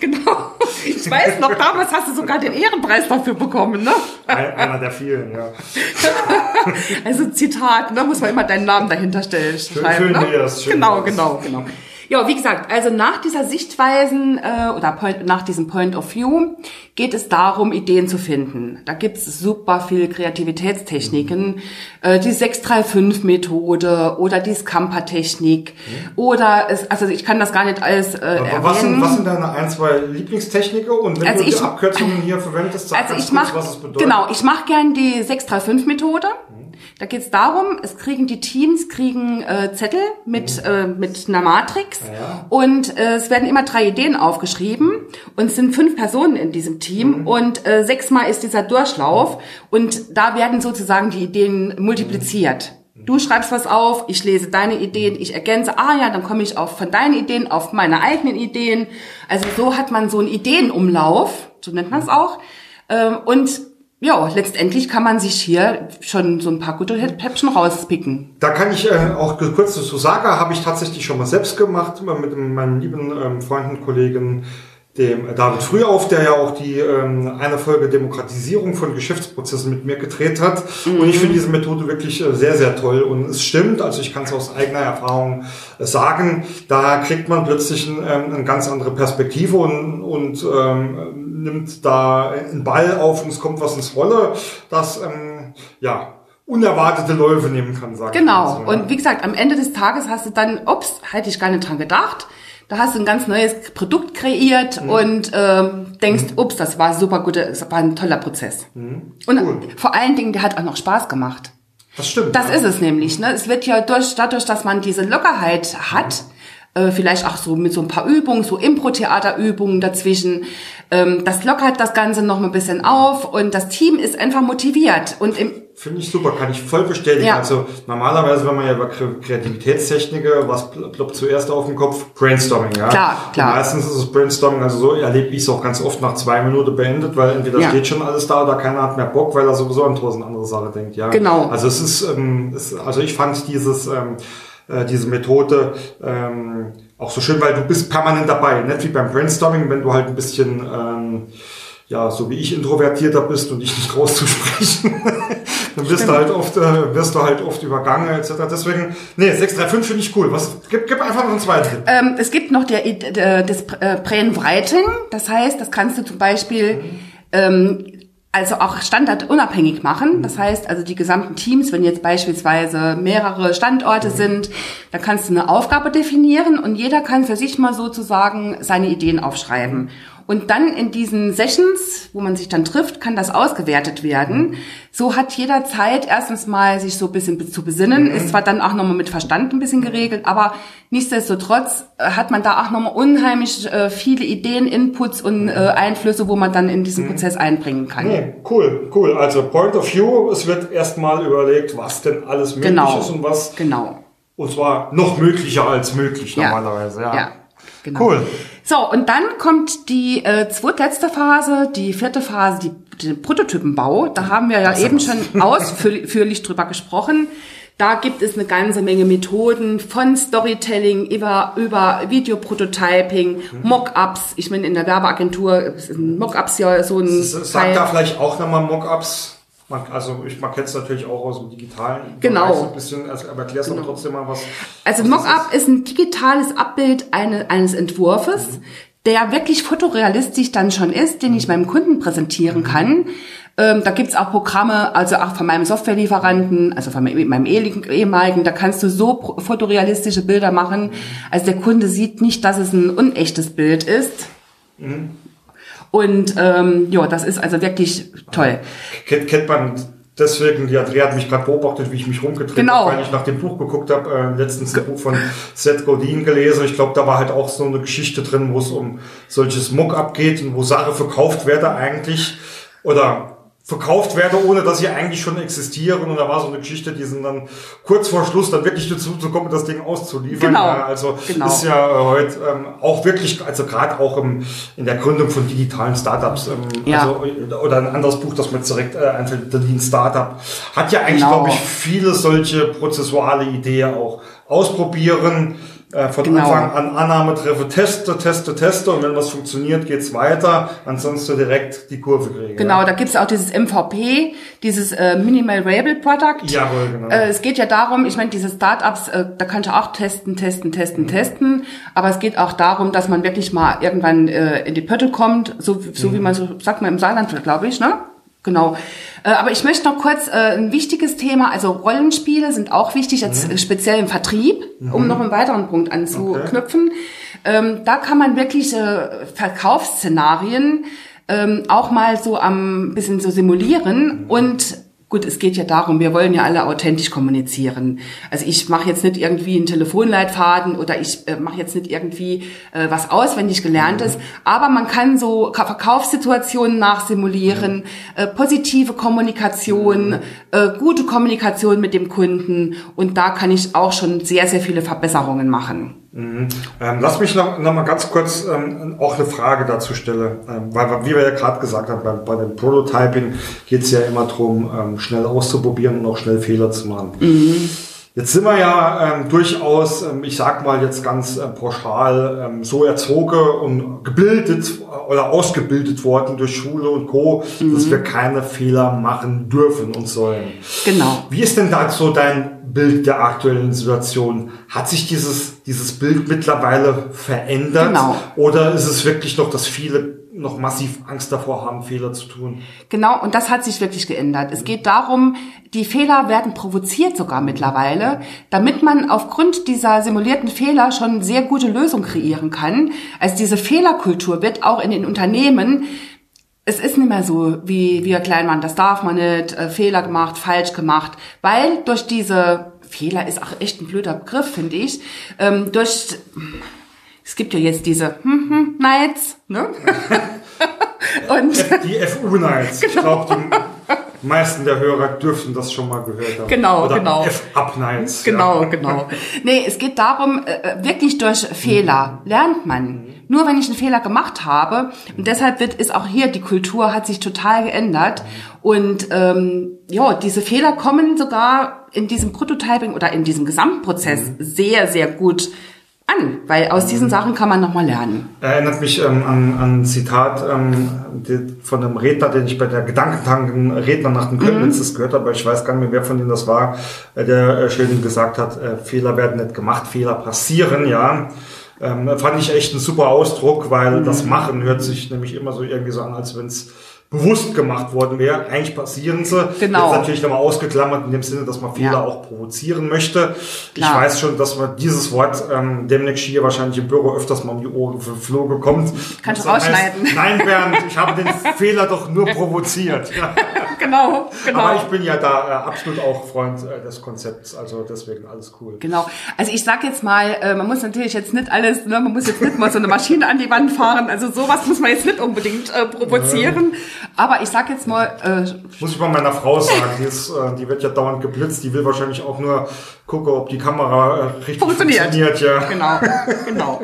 genau. Ich <laughs> weiß noch, damals hast du sogar den Ehrenpreis dafür bekommen, ne? Ein- Einer der vielen, ja. Also Zitat, da muss man immer deinen Namen dahinter stellen, schreiben, schön ne? wär's, schön genau, wär's. genau, genau. Ja, wie gesagt, also nach dieser Sichtweisen äh, oder point, nach diesem Point of View geht es darum, Ideen zu finden. Da gibt's super viel Kreativitätstechniken, äh, die 635-Methode oder die Scamper-Technik oder es, also ich kann das gar nicht alles äh, erwähnen. was sind, was sind deine ein, zwei Lieblingstechniken? Und wenn Also du die ich- Abkürzungen hier verwendest, sag Also ich mach, was es bedeutet. genau, ich mache gern die 635-Methode. Da geht es darum, es kriegen die Teams kriegen äh, Zettel mit äh, mit einer Matrix Ja. und äh, es werden immer drei Ideen aufgeschrieben und es sind fünf Personen in diesem Team und äh, sechsmal ist dieser Durchlauf und da werden sozusagen die Ideen multipliziert. Du schreibst was auf, ich lese deine Ideen, ich ergänze, ah ja, dann komme ich auf von deinen Ideen auf meine eigenen Ideen. Also so hat man so einen Ideenumlauf, so nennt man es auch. Ähm, Und ja, letztendlich kann man sich hier schon so ein paar gute Häppchen rauspicken. Da kann ich äh, auch kurz dazu sagen, habe ich tatsächlich schon mal selbst gemacht mit meinem lieben ähm, Freund und Kollegen dem äh, David Frühauf, der ja auch die ähm, eine Folge Demokratisierung von Geschäftsprozessen mit mir gedreht hat. Und ich finde diese Methode wirklich äh, sehr, sehr toll. Und es stimmt, also ich kann es aus eigener Erfahrung äh, sagen, da kriegt man plötzlich ein, ähm, eine ganz andere Perspektive und, und ähm, nimmt da einen Ball auf und es kommt was ins Rolle, das ähm, ja unerwartete Läufe nehmen kann, sagen Genau. So, ja. Und wie gesagt, am Ende des Tages hast du dann, ups, hätte ich gar nicht dran gedacht. Da hast du ein ganz neues Produkt kreiert Mhm. und ähm, denkst, ups, das war super gut, das war ein toller Prozess. Und Mhm. Cool. vor allen Dingen, der hat auch noch Spaß gemacht. das stimmt. Das ja. ist es nämlich. Ne? Es wird ja durch, dadurch, dass man diese Lockerheit hat, äh, vielleicht auch so mit so ein paar Übungen, so Impro-Theaterübungen dazwischen, das lockert das Ganze noch mal ein bisschen auf und das Team ist einfach motiviert. Und im, Finde ich super, kann ich voll bestätigen. Ja. Also normalerweise, wenn man ja über Kre- Kreativitätstechniken, was pl- ploppt zuerst auf den Kopf? Brainstorming, ja. Klar, klar. Und meistens ist es Brainstorming, also so erlebe ich es auch ganz oft nach zwei Minuten beendet, weil entweder Ja. steht schon alles da oder keiner hat mehr Bock, weil er sowieso an tausend andere Sachen denkt, ja. Genau. Also es ist, ähm, es, also ich fand dieses, ähm, äh, diese Methode ähm, auch so schön, weil du bist permanent dabei, nicht wie beim Brainstorming, wenn du halt ein bisschen ähm, ja, so wie ich introvertierter bist und dich nicht rauszusprechen, <laughs> dann wirst du halt oft, äh, wirst du halt oft übergangen, etc. Deswegen, nee, 635 finde ich cool. Was, gib, gib einfach noch einen zweiten Ähm, es gibt noch der, der das äh, Brainwriting. Das heißt, das kannst du zum Beispiel, mhm. ähm, also auch standardunabhängig machen. Das heißt, also die gesamten Teams, wenn jetzt beispielsweise mehrere Standorte mhm. sind, da kannst du eine Aufgabe definieren und jeder kann für sich mal sozusagen seine Ideen aufschreiben. Und dann in diesen Sessions, wo man sich dann trifft, kann das ausgewertet werden. So hat jeder Zeit, erstens mal sich so ein bisschen zu besinnen. Mhm. Ist zwar dann auch nochmal mit Verstand ein bisschen geregelt, aber nichtsdestotrotz äh, hat man da auch nochmal unheimlich äh, viele Ideen, Inputs und äh, Einflüsse, wo man dann in diesen mhm. Prozess einbringen kann. Nee, cool, cool. Also Point of View, es wird erstmal überlegt, was denn alles möglich genau. ist und was. Genau. Und zwar noch möglicher als möglich normalerweise. Ja. ja. Genau. Cool. So, und dann kommt die äh, zweitletzte Phase, die vierte Phase, die, den Prototypenbau. Da haben wir ja das eben schon <laughs> ausführlich drüber gesprochen. Da gibt es eine ganze Menge Methoden von Storytelling über, über Videoprototyping, mhm. Mockups. Ich meine, in der Werbeagentur sind Mockups ja so ein. Sag da vielleicht auch nochmal Mockups. Man, also ich man kennt es natürlich auch aus dem digitalen genau. so ein bisschen, also, aber erklärst genau. trotzdem mal was. Also Mockup ist, ist ein digitales Abbild eine, eines Entwurfs, mhm. der wirklich fotorealistisch dann schon ist, den ich meinem Kunden präsentieren mhm. kann. Ähm, da gibt's auch Programme, also auch von meinem Softwarelieferanten, also von meinem ehemaligen, da kannst du so fotorealistische Bilder machen, mhm. also der Kunde sieht nicht, dass es ein unechtes Bild ist. Mhm. Und ähm, ja, das ist also wirklich toll. Kennt, kennt man deswegen, die Andrea hat mich gerade beobachtet, wie ich mich rumgedreht genau. habe, weil ich nach dem Buch geguckt habe, äh, letztens ein Buch von Seth Godin gelesen. Ich glaube, da war halt auch so eine Geschichte drin, wo es um solches Muck abgeht und wo Sache verkauft werde eigentlich. Oder verkauft werde, ohne dass sie eigentlich schon existieren. Und da war so eine Geschichte, die sind dann kurz vor Schluss dann wirklich dazu zu kommen, das Ding auszuliefern. Genau. Also genau. ist ja äh, heute ähm, auch wirklich, also gerade auch im, in der Gründung von digitalen Startups, ähm, ja. also, oder ein anderes Buch, das mir direkt äh, einfällt, The Lean Startup, hat ja eigentlich, genau. glaube ich, viele solche prozessuale Ideen auch ausprobieren äh, von genau. Anfang an Annahme treffe, teste, teste, teste und wenn was funktioniert, geht's weiter. Ansonsten direkt die Kurve kriegen. Genau, ja. da gibt's auch dieses MVP, dieses äh, Minimal Variable Product. Jawohl, genau. Äh, es geht ja darum, ich meine, diese Startups, äh, da kannst du auch testen, testen, testen, mhm. testen. Aber es geht auch darum, dass man wirklich mal irgendwann äh, in die Pötte kommt, so, so mhm. wie man so sagt man im Saarland, glaube ich, ne? Genau. Äh, aber ich möchte noch kurz äh, ein wichtiges Thema, also Rollenspiele sind auch wichtig, jetzt mhm. speziell im Vertrieb, mhm. um noch einen weiteren Punkt anzuknüpfen. Okay. Ähm, da kann man wirklich äh, Verkaufsszenarien ähm, auch mal so am bisschen so simulieren mhm. und Gut, es geht ja darum, wir wollen ja alle authentisch kommunizieren. Also ich mache jetzt nicht irgendwie einen Telefonleitfaden oder ich äh, mache jetzt nicht irgendwie äh, was auswendig gelerntes, mhm. aber man kann so Verkaufssituationen nachsimulieren, äh, positive Kommunikation, mhm. äh, gute Kommunikation mit dem Kunden und da kann ich auch schon sehr, sehr viele Verbesserungen machen. Mhm. Ähm, lass mich noch, noch mal ganz kurz ähm, auch eine Frage dazu stellen, ähm, weil wie wir ja gerade gesagt haben, bei, bei dem Prototyping geht es ja immer darum, ähm, schnell auszuprobieren und auch schnell Fehler zu machen. Mhm. Jetzt sind wir ja ähm, durchaus, ähm, ich sag mal jetzt ganz äh, pauschal, ähm, so erzogen und gebildet oder ausgebildet worden durch Schule und Co., mhm. dass wir keine Fehler machen dürfen und sollen. Genau. Wie ist denn da so dein Bild der aktuellen Situation? Hat sich dieses, dieses Bild mittlerweile verändert? Genau. Oder ist es wirklich noch, dass viele noch massiv Angst davor haben, Fehler zu tun. Genau, und das hat sich wirklich geändert. Es geht darum, die Fehler werden provoziert sogar mittlerweile, damit man aufgrund dieser simulierten Fehler schon sehr gute Lösungen kreieren kann. Also diese Fehlerkultur wird auch in den Unternehmen es ist nicht mehr so, wie wir klein waren, das darf man nicht, äh, Fehler gemacht, falsch gemacht, weil durch diese Fehler ist auch echt ein blöder Begriff, finde ich, ähm, durch es gibt ja jetzt diese hm, hm, Nights, ne? <laughs> Und die FU Nights. Genau. Ich glaube, meisten der Hörer dürften das schon mal gehört haben. Genau, Oder genau. F-Up-Nights. Genau, ja. genau. Nee, es geht darum, äh, wirklich durch Fehler lernt man. Nur wenn ich einen Fehler gemacht habe, und deshalb wird ist auch hier die Kultur hat sich total geändert. Und ähm, ja, diese Fehler kommen sogar in diesem Prototyping oder in diesem Gesamtprozess sehr, sehr gut an, weil aus diesen Sachen kann man nochmal lernen. Erinnert mich ähm, an, an ein Zitat ähm, von einem Redner, den ich bei der Gedankentanken Redner nach dem Kölnitzes gehört habe, ich weiß gar nicht mehr, wer von denen das war, äh, der äh, schön gesagt hat, äh, Fehler werden nicht gemacht, Fehler passieren, ja. Ähm, fand ich echt ein super Ausdruck, weil das Machen hört sich nämlich immer so irgendwie so an, als wenn es bewusst gemacht worden wäre. Eigentlich passieren sie. Genau. Jetzt natürlich nochmal ausgeklammert in dem Sinne, dass man Fehler Ja. auch provozieren möchte. Ich Klar. weiß schon, dass man dieses Wort ähm, demnächst hier wahrscheinlich im Büro öfters mal um die Ohren geflogen kommt. Kannst du Das heißt, rausschneiden. <laughs> Nein, Bernd, ich habe den Fehler doch nur provoziert. Ja. <laughs> Genau, Aber ich bin ja da äh, absolut auch Freund äh, des Konzepts. Also deswegen alles cool. Genau. Also ich sag jetzt mal, äh, man muss natürlich jetzt nicht alles, ne, man muss jetzt nicht mal so eine Maschine an die Wand fahren. Also sowas muss man jetzt nicht unbedingt äh, provozieren. Aber ich sag jetzt mal, äh, Muss ich mal meiner Frau sagen, die, ist, äh, die wird ja dauernd geblitzt, die will wahrscheinlich auch nur gucken, ob die Kamera äh, richtig Funktioniert. funktioniert. ja. genau, genau.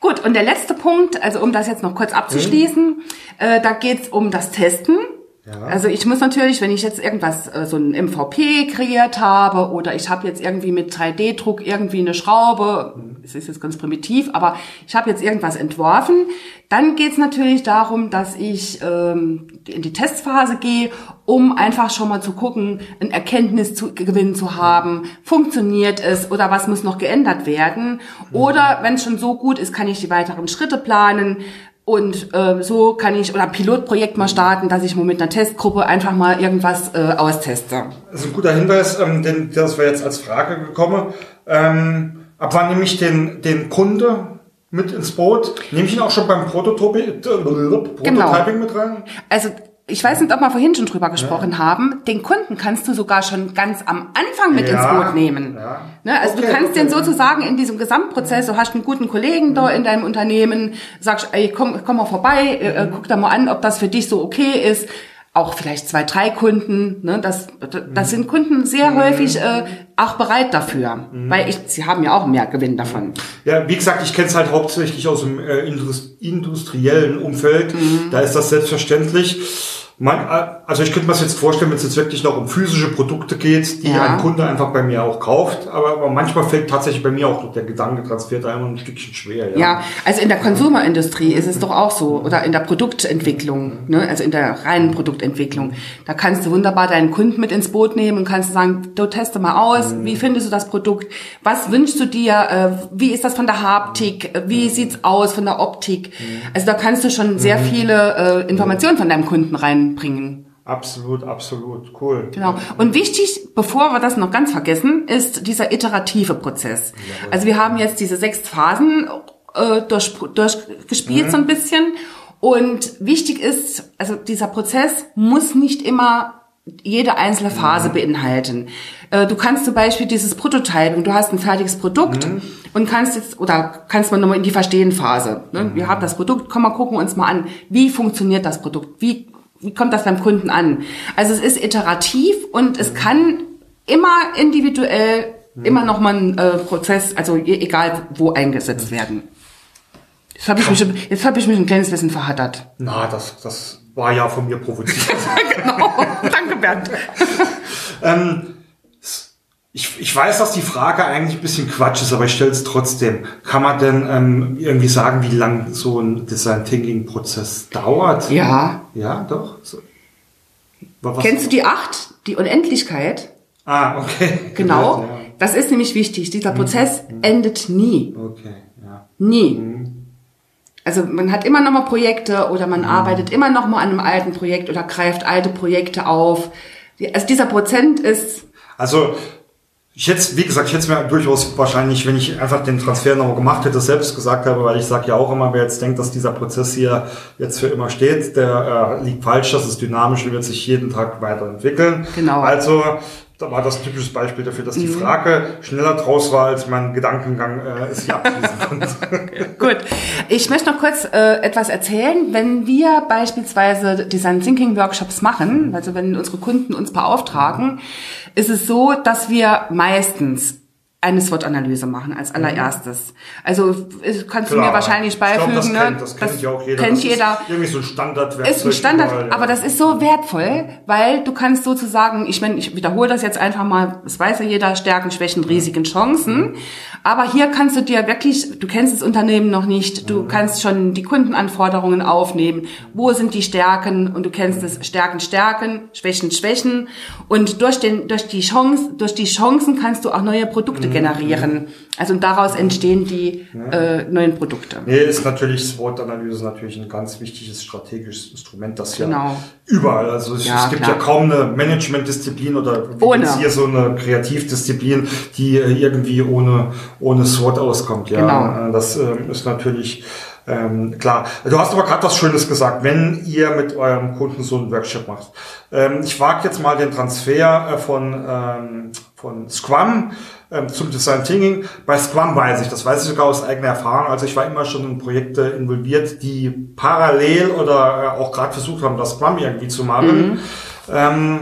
Gut, und der letzte Punkt, also um das jetzt noch kurz abzuschließen, äh, da geht's um das Testen. Ja. Also ich muss natürlich, wenn ich jetzt irgendwas, äh, so ein MVP kreiert habe oder ich habe jetzt irgendwie mit 3D-Druck irgendwie eine Schraube, es ist jetzt ganz primitiv, aber ich habe jetzt irgendwas entworfen, dann geht's natürlich darum, dass ich ähm, in die Testphase gehe, um einfach schon mal zu gucken, ein Erkenntnisgewinn zu haben, funktioniert es oder was muss noch geändert werden. Oder wenn es schon so gut ist, kann ich die weiteren Schritte planen. Und äh, so kann ich oder ein Pilotprojekt mal starten, dass ich mal mit einer Testgruppe einfach mal irgendwas äh, austeste. Das ist ein guter Hinweis, ähm, den, das wäre jetzt als Frage gekommen. Ähm, ab wann nehme ich den, den Kunde mit ins Boot? Nehme ich ihn auch schon beim Prototyping, Prototyping mit rein? Also ich weiß nicht, ob wir vorhin schon drüber gesprochen haben. Den Kunden kannst du sogar schon ganz am Anfang mit Ja, ins Boot nehmen. ja. Ne, also Okay, du kannst okay. den sozusagen in diesem Gesamtprozess, du hast einen guten Kollegen da in deinem Unternehmen, sagst, ey, komm, komm mal vorbei, äh, guck da mal an, ob das für dich so okay ist. Auch vielleicht zwei, drei Kunden. Ne, das, das sind Kunden sehr häufig äh, auch bereit dafür, weil ich, sie haben ja auch mehr Gewinn davon. Ja, wie gesagt, ich kenne es halt hauptsächlich aus dem äh, Indus industriellen Umfeld. Da ist das selbstverständlich. Man, äh, also ich könnte mir das jetzt vorstellen, wenn es jetzt wirklich noch um physische Produkte geht, die Ja. ein Kunde einfach bei mir auch kauft. Aber, manchmal fällt tatsächlich bei mir auch noch der Gedankentransfer da immer ein Stückchen schwer. Ja. Ja, also in der Konsumerindustrie ist es doch auch so oder in der Produktentwicklung, ne, also in der reinen Produktentwicklung. Da kannst du wunderbar deinen Kunden mit ins Boot nehmen und kannst sagen, du teste mal aus, wie findest du das Produkt? Was wünschst du dir? Äh, wie ist das von der Haptik? Wie sieht's aus von der Optik? Also da kannst du schon sehr viele äh, Informationen von deinem Kunden reinbringen. Absolut, absolut. Cool. Genau. Und wichtig, bevor wir das noch ganz vergessen, ist dieser iterative Prozess. Also wir haben jetzt diese sechs Phasen äh, durch, durchgespielt so ein bisschen. Und wichtig ist, also dieser Prozess muss nicht immer jede einzelne Phase beinhalten. Äh, Du kannst zum Beispiel dieses Prototyping, du hast ein fertiges Produkt und kannst jetzt, oder kannst man nochmal in die Verstehen-Phase. Ne? Wir haben das Produkt, komm mal gucken uns mal an, wie funktioniert das Produkt, wie, wie kommt das beim Kunden an? Also es ist iterativ und es kann immer individuell immer noch mal ein äh, Prozess, also egal wo eingesetzt werden. Jetzt habe ich, mich, jetzt hab ich mich ein kleines bisschen verhattert. Na, das, das war ja von mir provoziert. <laughs> genau. Danke, Bernd. <laughs> Ich, ich weiß, dass die Frage eigentlich ein bisschen Quatsch ist, aber ich stelle es trotzdem. Kann man denn ähm, irgendwie sagen, wie lang so ein Design Thinking Prozess dauert? Ja. Ja, doch. So. Was? Kennst du die Acht, die Unendlichkeit? Ah, okay. Genau. Ja. Das ist nämlich wichtig. Dieser Prozess endet nie. Okay, ja. Nie. Also man hat immer noch mal Projekte oder man arbeitet immer noch mal an einem alten Projekt oder greift alte Projekte auf. Also dieser Prozent ist Also, ich hätte, wie gesagt, ich hätte es mir durchaus wahrscheinlich, wenn ich einfach den Transfer noch gemacht hätte, selbst gesagt habe, weil ich sage ja auch immer, wer jetzt denkt, dass dieser Prozess hier jetzt für immer steht, der äh, liegt falsch, das ist dynamisch und wird sich jeden Tag weiterentwickeln. Genau. Also, da war das ein typisches Beispiel dafür, dass die Frage schneller draus war, als mein Gedankengang äh, es hier abschließen <laughs> konnte. gut. Ich möchte noch kurz äh, etwas erzählen. Wenn wir beispielsweise Design Thinking Workshops machen, also wenn unsere Kunden uns beauftragen, ist es so, dass wir meistens eine SWOT-Analyse machen als allererstes. Also kannst Klar, du mir wahrscheinlich beifügen. Ich glaub, das, ne? das kennt ja auch jeder. Kennt jeder. Ist irgendwie so ein Standard. Ist ein Standard, überall, ja. aber das ist so wertvoll, weil du kannst sozusagen, ich meine, ich wiederhole das jetzt einfach mal, das weiß ja jeder, Stärken, Schwächen, Risiken, Chancen. Aber hier kannst du dir wirklich, du kennst das Unternehmen noch nicht, du kannst schon die Kundenanforderungen aufnehmen. Wo sind die Stärken? Und du kennst es Stärken, Stärken, Schwächen, Schwächen. Und durch den, durch die Chance, durch die Chancen kannst du auch neue Produkte generieren. Also daraus entstehen die äh, neuen Produkte. Nee, ist natürlich SWOT-Analyse natürlich ein ganz wichtiges strategisches Instrument, das ja genau. überall, also es, ja, es gibt klar. ja kaum eine Management-Disziplin oder ohne. hier so eine Kreativdisziplin, die äh, irgendwie ohne, ohne SWOT auskommt. Ja, genau. das äh, ist natürlich ähm, klar. Du hast aber gerade was Schönes gesagt, wenn ihr mit eurem Kunden so einen Workshop macht. Ähm, ich wage jetzt mal den Transfer äh, von, ähm, von Scrum ähm, zum Design Thinking. Bei Scrum weiß ich, das weiß ich sogar aus eigener Erfahrung. Also ich war immer schon in Projekte involviert, die parallel oder äh, auch gerade versucht haben, das Scrum irgendwie zu machen. Mhm. Ähm,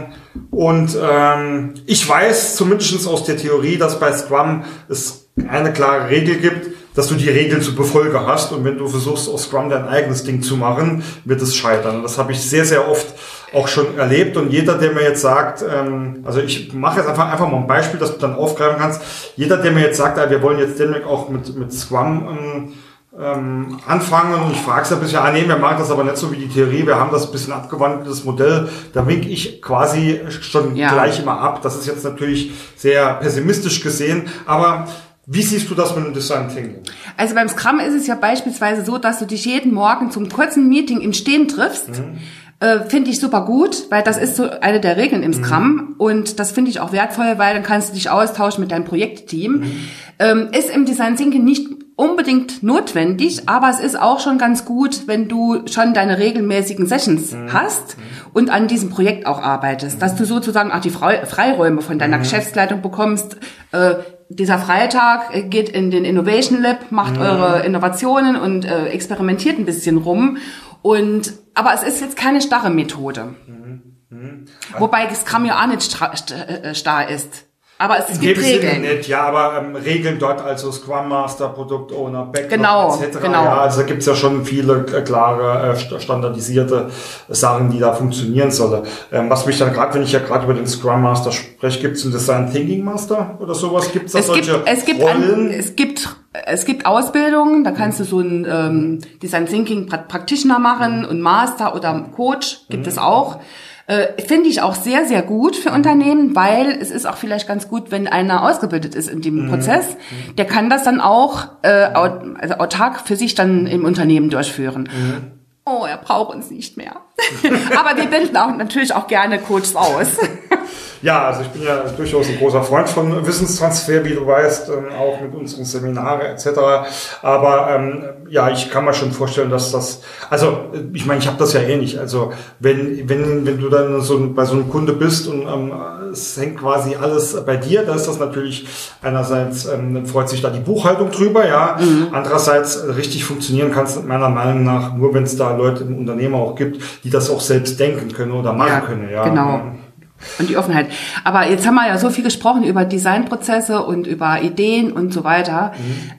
und ähm, ich weiß zumindest aus der Theorie, dass bei Scrum es eine klare Regel gibt, dass du die Regeln zu befolgen hast. Und wenn du versuchst, aus Scrum dein eigenes Ding zu machen, wird es scheitern. Das habe ich sehr, sehr oft auch schon erlebt. Und jeder, der mir jetzt sagt, ähm, also ich mache jetzt einfach, einfach mal ein Beispiel, dass du dann aufgreifen kannst. Jeder, der mir jetzt sagt, ah, wir wollen jetzt demnächst auch mit, mit Scrum ähm, ähm, anfangen und ich frage es ein bisschen, ah nee, wir machen das aber nicht so wie die Theorie, wir haben das ein bisschen abgewandeltes Modell, da wink ich quasi schon ja. gleich immer ab. Das ist jetzt natürlich sehr pessimistisch gesehen, aber wie siehst du das mit dem Design Thinking? Also beim Scrum ist es ja beispielsweise so, dass du dich jeden Morgen zum kurzen Meeting im Stehen triffst. Mhm. Äh, finde ich super gut, weil das ist so eine der Regeln im mhm. Scrum und das finde ich auch wertvoll, weil dann kannst du dich austauschen mit deinem Projektteam. Mhm. Ähm, ist im Design Thinking nicht unbedingt notwendig, aber es ist auch schon ganz gut, wenn du schon deine regelmäßigen Sessions mhm. hast und an diesem Projekt auch arbeitest, dass du sozusagen auch die Freiräume von deiner mhm. Geschäftsleitung bekommst. Äh, dieser Freitag geht in den Innovation Lab, macht mhm. eure Innovationen und äh, experimentiert ein bisschen rum. Und aber es ist jetzt keine starre Methode. Mhm. Mhm. Wobei Scrum ja auch nicht äh, starr ist. Aber es, es gibt Regeln. Nicht, ja, aber ähm, Regeln dort, also Scrum Master, Produkt Owner, Backlog genau, etc. Genau. Ja, also da gibt's ja schon viele äh, klare, äh, standardisierte Sachen, die da funktionieren sollen. Ähm, was mich dann gerade, wenn ich ja gerade über den Scrum Master spreche, gibt's einen Design Thinking Master oder sowas? Gibt's da es solche gibt, es gibt Rollen? An, es gibt es gibt Ausbildungen, da kannst du so ein ähm, Design Thinking Practitioner machen und Master oder Coach gibt mhm. es auch. Äh, Finde ich auch sehr, sehr gut für Unternehmen, weil es ist auch vielleicht ganz gut, wenn einer ausgebildet ist in dem mhm. Prozess. Der kann das dann auch äh, aut also autark für sich dann im Unternehmen durchführen. Mhm. Oh, er braucht uns nicht mehr. <laughs> Aber wir bilden auch natürlich auch gerne Coaches aus. <laughs> Ja, also ich bin ja durchaus ein großer Freund von Wissenstransfer, wie du weißt, ähm, auch mit unseren Seminare etc. Aber ähm, ja, ich kann mir schon vorstellen, dass das, also ich meine, ich habe das ja eh nicht. Also wenn wenn wenn du dann so bei so einem Kunde bist und ähm, es hängt quasi alles bei dir, da ist das natürlich einerseits ähm, freut sich da die Buchhaltung drüber, ja. Mhm. Andererseits äh, richtig funktionieren kann es meiner Meinung nach nur, wenn es da Leute im Unternehmen auch gibt, die das auch selbst denken können oder machen ja, können, ja. Genau. Und die Offenheit. Aber jetzt haben wir ja so viel gesprochen über Designprozesse und über Ideen und so weiter.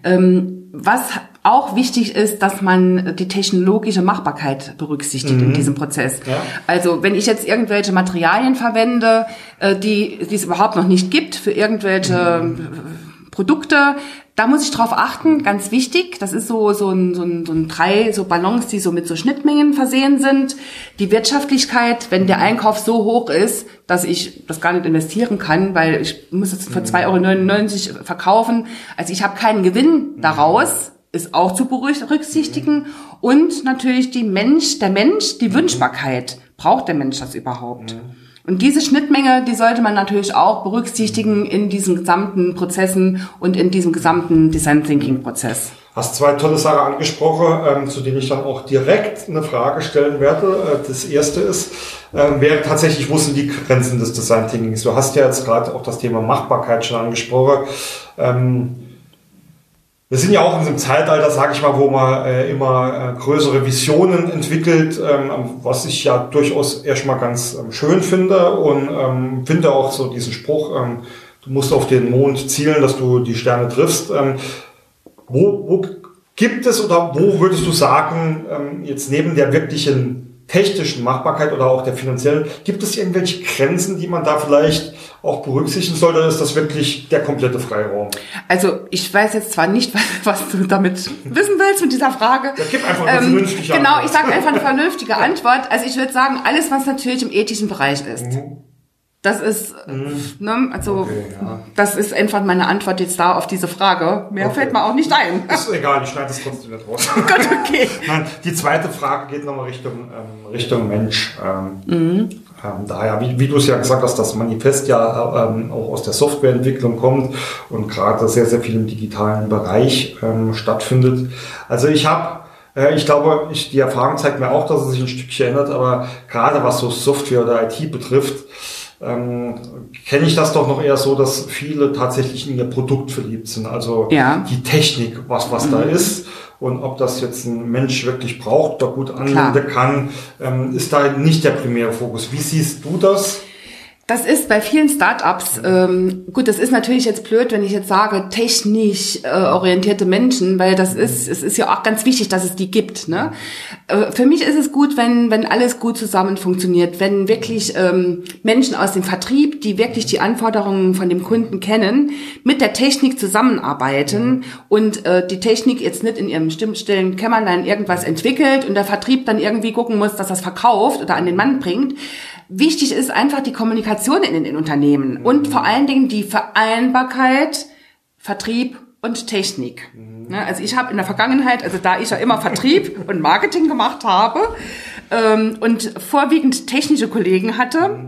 Mhm. Was auch wichtig ist, dass man die technologische Machbarkeit berücksichtigt mhm. in diesem Prozess. Ja. Also wenn ich jetzt irgendwelche Materialien verwende, äh, die, die es überhaupt noch nicht gibt für irgendwelche mhm. Produkte, da muss ich drauf achten, ganz wichtig. Das ist so, so, ein, so, ein, so ein drei so Ballons, die so mit so Schnittmengen versehen sind. Die Wirtschaftlichkeit, wenn der Einkauf so hoch ist, dass ich das gar nicht investieren kann, weil ich muss es für 2,99 Euro verkaufen. Also ich habe keinen Gewinn daraus, ist auch zu berücksichtigen. Und natürlich die Mensch, der Mensch, die Wünschbarkeit. Braucht der Mensch das überhaupt? Und diese Schnittmenge, die sollte man natürlich auch berücksichtigen in diesen gesamten Prozessen und in diesem gesamten Design Thinking Prozess. Hast zwei tolle Sachen angesprochen, ähm, zu denen ich dann auch direkt eine Frage stellen werde. Äh, das erste ist, ähm, wäre tatsächlich, wo sind die Grenzen des Design Thinkings? Du hast ja jetzt gerade auch das Thema Machbarkeit schon angesprochen. Wir sind ja auch in diesem Zeitalter, sage ich mal, wo man äh, immer äh, größere Visionen entwickelt, ähm, was ich ja durchaus erstmal ganz ähm, schön finde und ähm, finde auch so diesen Spruch, ähm, du musst auf den Mond zielen, dass du die Sterne triffst. Ähm, wo, wo gibt es oder wo würdest du sagen, ähm, jetzt neben der wirklichen technischen Machbarkeit oder auch der finanziellen, gibt es irgendwelche Grenzen, die man da vielleicht auch berücksichtigen sollte, oder ist das wirklich der komplette Freiraum? Also ich weiß jetzt zwar nicht, <laughs> was, du damit wissen willst mit dieser Frage. Ja, gib einfach eine ähm, vernünftige Genau, Antwort. ich sage einfach eine vernünftige Antwort. Also ich würde sagen, alles, was natürlich im ethischen Bereich ist. Mhm. Das ist, mhm. ne, also okay, ja. das ist einfach meine Antwort jetzt da auf diese Frage. Mehr okay. fällt mir auch nicht ein. Ist egal, ich schneide das trotzdem nicht raus. <laughs> Gut, okay. Nein, die zweite Frage geht nochmal Richtung, ähm, Richtung Mensch. Ähm, mhm. ähm, daher, wie, wie du es ja gesagt hast, das Manifest ja ähm, auch aus der Softwareentwicklung kommt und gerade sehr, sehr viel im digitalen Bereich ähm, stattfindet. Also ich habe ich glaube, ich, die Erfahrung zeigt mir auch, dass es sich ein Stückchen ändert, aber gerade was so Software oder IT betrifft, ähm, kenne ich das doch noch eher so, dass viele tatsächlich in ihr Produkt verliebt sind. Also ja. die Technik, was, was mhm. da ist. Und ob das jetzt ein Mensch wirklich braucht oder gut anwenden kann, ähm, ist da nicht der primäre Fokus. Wie siehst du das? Das ist bei vielen Startups, ähm, gut, das ist natürlich jetzt blöd, wenn ich jetzt sage, technisch äh, orientierte Menschen, weil das ist, es ist ja auch ganz wichtig, dass es die gibt. Ne? Äh, für mich ist es gut, wenn, wenn alles gut zusammen funktioniert, wenn wirklich ähm, Menschen aus dem Vertrieb, die wirklich die Anforderungen von dem Kunden kennen, mit der Technik zusammenarbeiten und äh, die Technik jetzt nicht in ihrem stillen Kämmerlein irgendwas entwickelt und der Vertrieb dann irgendwie gucken muss, dass das verkauft oder an den Mann bringt, Wichtig ist einfach die Kommunikation in den Unternehmen mhm. und vor allen Dingen die Vereinbarkeit Vertrieb und Technik. Mhm. Also ich habe in der Vergangenheit, also da ich ja immer Vertrieb <laughs> und Marketing gemacht habe ähm, und vorwiegend technische Kollegen hatte, mhm.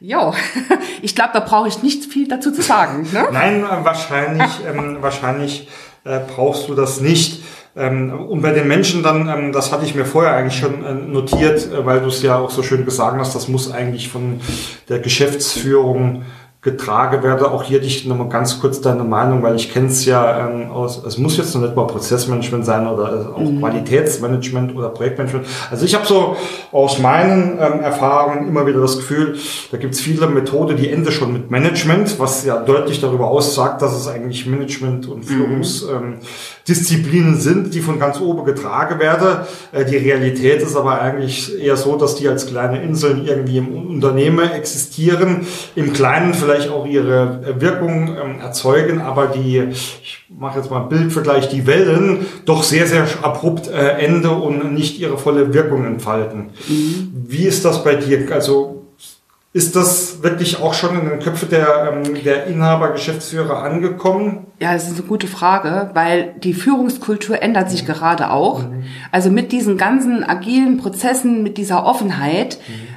ja, <laughs> ich glaube, da brauche ich nicht viel dazu zu sagen. Ne? Nein, wahrscheinlich, ähm, wahrscheinlich äh, brauchst du das nicht. Ähm, und bei den Menschen dann, ähm, das hatte ich mir vorher eigentlich schon äh, notiert, äh, weil du es ja auch so schön gesagt hast, das muss eigentlich von der Geschäftsführung getragen werde. Auch hier dich nochmal ganz kurz deine Meinung, weil ich kenne es ja ähm, aus, es muss jetzt noch nicht mal Prozessmanagement sein oder auch mhm. Qualitätsmanagement oder Projektmanagement. Also ich habe so aus meinen ähm, Erfahrungen immer wieder das Gefühl, da gibt es viele Methoden, die enden schon mit Management, was ja deutlich darüber aussagt, dass es eigentlich Management und mhm. Führungsdisziplinen ähm, sind, die von ganz oben getragen werden. Äh, die Realität ist aber eigentlich eher so, dass die als kleine Inseln irgendwie im Unternehmen existieren, im Kleinen vielleicht vielleicht auch ihre äh, Wirkung ähm, erzeugen, aber die, ich mache jetzt mal ein Bildvergleich, die Wellen doch sehr, sehr abrupt äh, ende und nicht ihre volle Wirkung entfalten. Mhm. Wie ist das bei dir? Also ist das wirklich auch schon in den Köpfen der, ähm, der Inhaber, Geschäftsführer angekommen? Ja, das ist eine gute Frage, weil die Führungskultur ändert sich mhm. gerade auch. Mhm. Also mit diesen ganzen agilen Prozessen, mit dieser Offenheit, mhm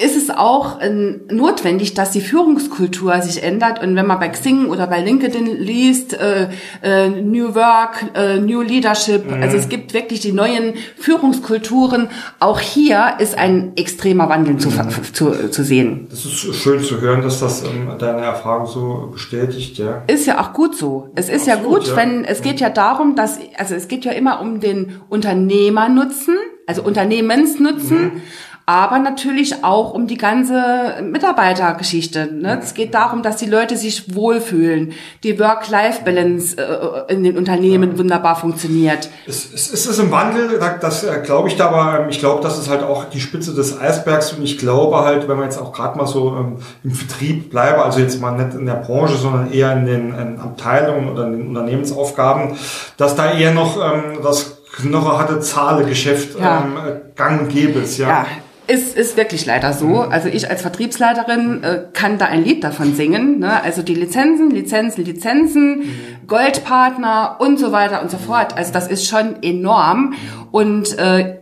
ist es auch äh, notwendig, dass die Führungskultur sich ändert. Und wenn man bei Xing oder bei LinkedIn liest, äh, äh, New Work, äh, New Leadership, mhm. also es gibt wirklich die neuen Führungskulturen. Auch hier ist ein extremer Wandel zu, mhm. zu, zu sehen. Das ist schön zu hören, dass das ähm, deine Erfahrung so bestätigt, ja. Ist ja auch gut so. Es ist Absolut, ja gut, ja. wenn es geht ja darum, dass also es geht ja immer um den Unternehmernutzen, also Unternehmensnutzen. Mhm aber natürlich auch um die ganze Mitarbeitergeschichte. Ne? Es geht darum, dass die Leute sich wohlfühlen, die Work-Life-Balance äh, in den Unternehmen ja. wunderbar funktioniert. Es, es, es ist im Wandel, das äh, glaube ich da, aber ich glaube, das ist halt auch die Spitze des Eisbergs und ich glaube halt, wenn man jetzt auch gerade mal so ähm, im Vertrieb bleibe, also jetzt mal nicht in der Branche, sondern eher in den in Abteilungen oder in den Unternehmensaufgaben, dass da eher noch ähm, das knochenharte Zahlegeschäft ja. ähm, gang und gäbe ja. ja ist, ist wirklich leider so. Mhm. Also ich als Vertriebsleiterin äh, kann da ein Lied davon singen. Ne? Also die Lizenzen, Lizenzen, Lizenzen, mhm. Goldpartner und so weiter und so fort. Also das ist schon enorm. Und äh,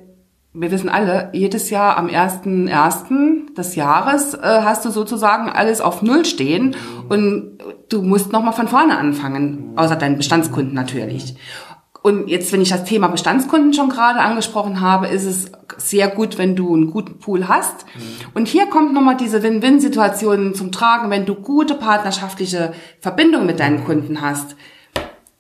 wir wissen alle, jedes Jahr am 1.1. des Jahres äh, hast du sozusagen alles auf Null stehen mhm. und du musst nochmal von vorne anfangen, außer deinen Bestandskunden natürlich. Und jetzt, wenn ich das Thema Bestandskunden schon gerade angesprochen habe, ist es sehr gut, wenn du einen guten Pool hast. Mhm. Und hier kommt nochmal diese Win-Win-Situation zum Tragen, wenn du gute partnerschaftliche Verbindungen mit deinen Kunden hast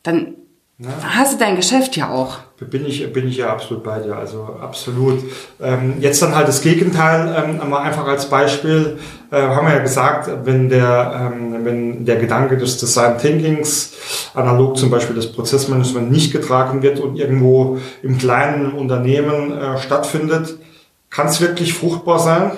dann ja. hast du dein Geschäft ja auch. Bin ich, bin ich ja absolut bei dir, also absolut. Ähm, jetzt dann halt das Gegenteil, ähm, mal einfach als Beispiel, äh, haben wir ja gesagt, wenn der, ähm, wenn der Gedanke des Design Thinkings analog zum Beispiel das Prozessmanagement nicht getragen wird und irgendwo im kleinen Unternehmen äh, stattfindet, kann es wirklich fruchtbar sein?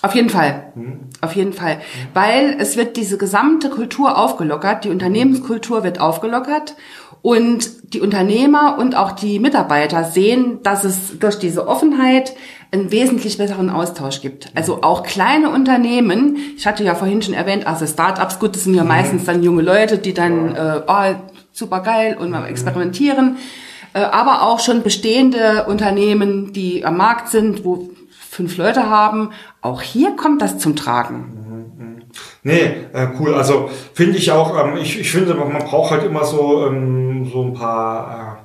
Auf jeden Fall. Mhm. Auf jeden Fall. Weil es wird diese gesamte Kultur aufgelockert, die Unternehmenskultur wird aufgelockert und die Unternehmer und auch die Mitarbeiter sehen, dass es durch diese Offenheit einen wesentlich besseren Austausch gibt. Also auch kleine Unternehmen, ich hatte ja vorhin schon erwähnt, also Startups, gut, das sind ja mhm. meistens dann junge Leute, die dann, äh, oh, super geil und mal mhm. experimentieren, äh, aber auch schon bestehende Unternehmen, die am Markt sind, wo fünf Leute haben, auch hier kommt das zum Tragen. Nee, äh, cool. Also finde ich auch, ähm, ich, ich finde, man braucht halt immer so, ähm, so ein paar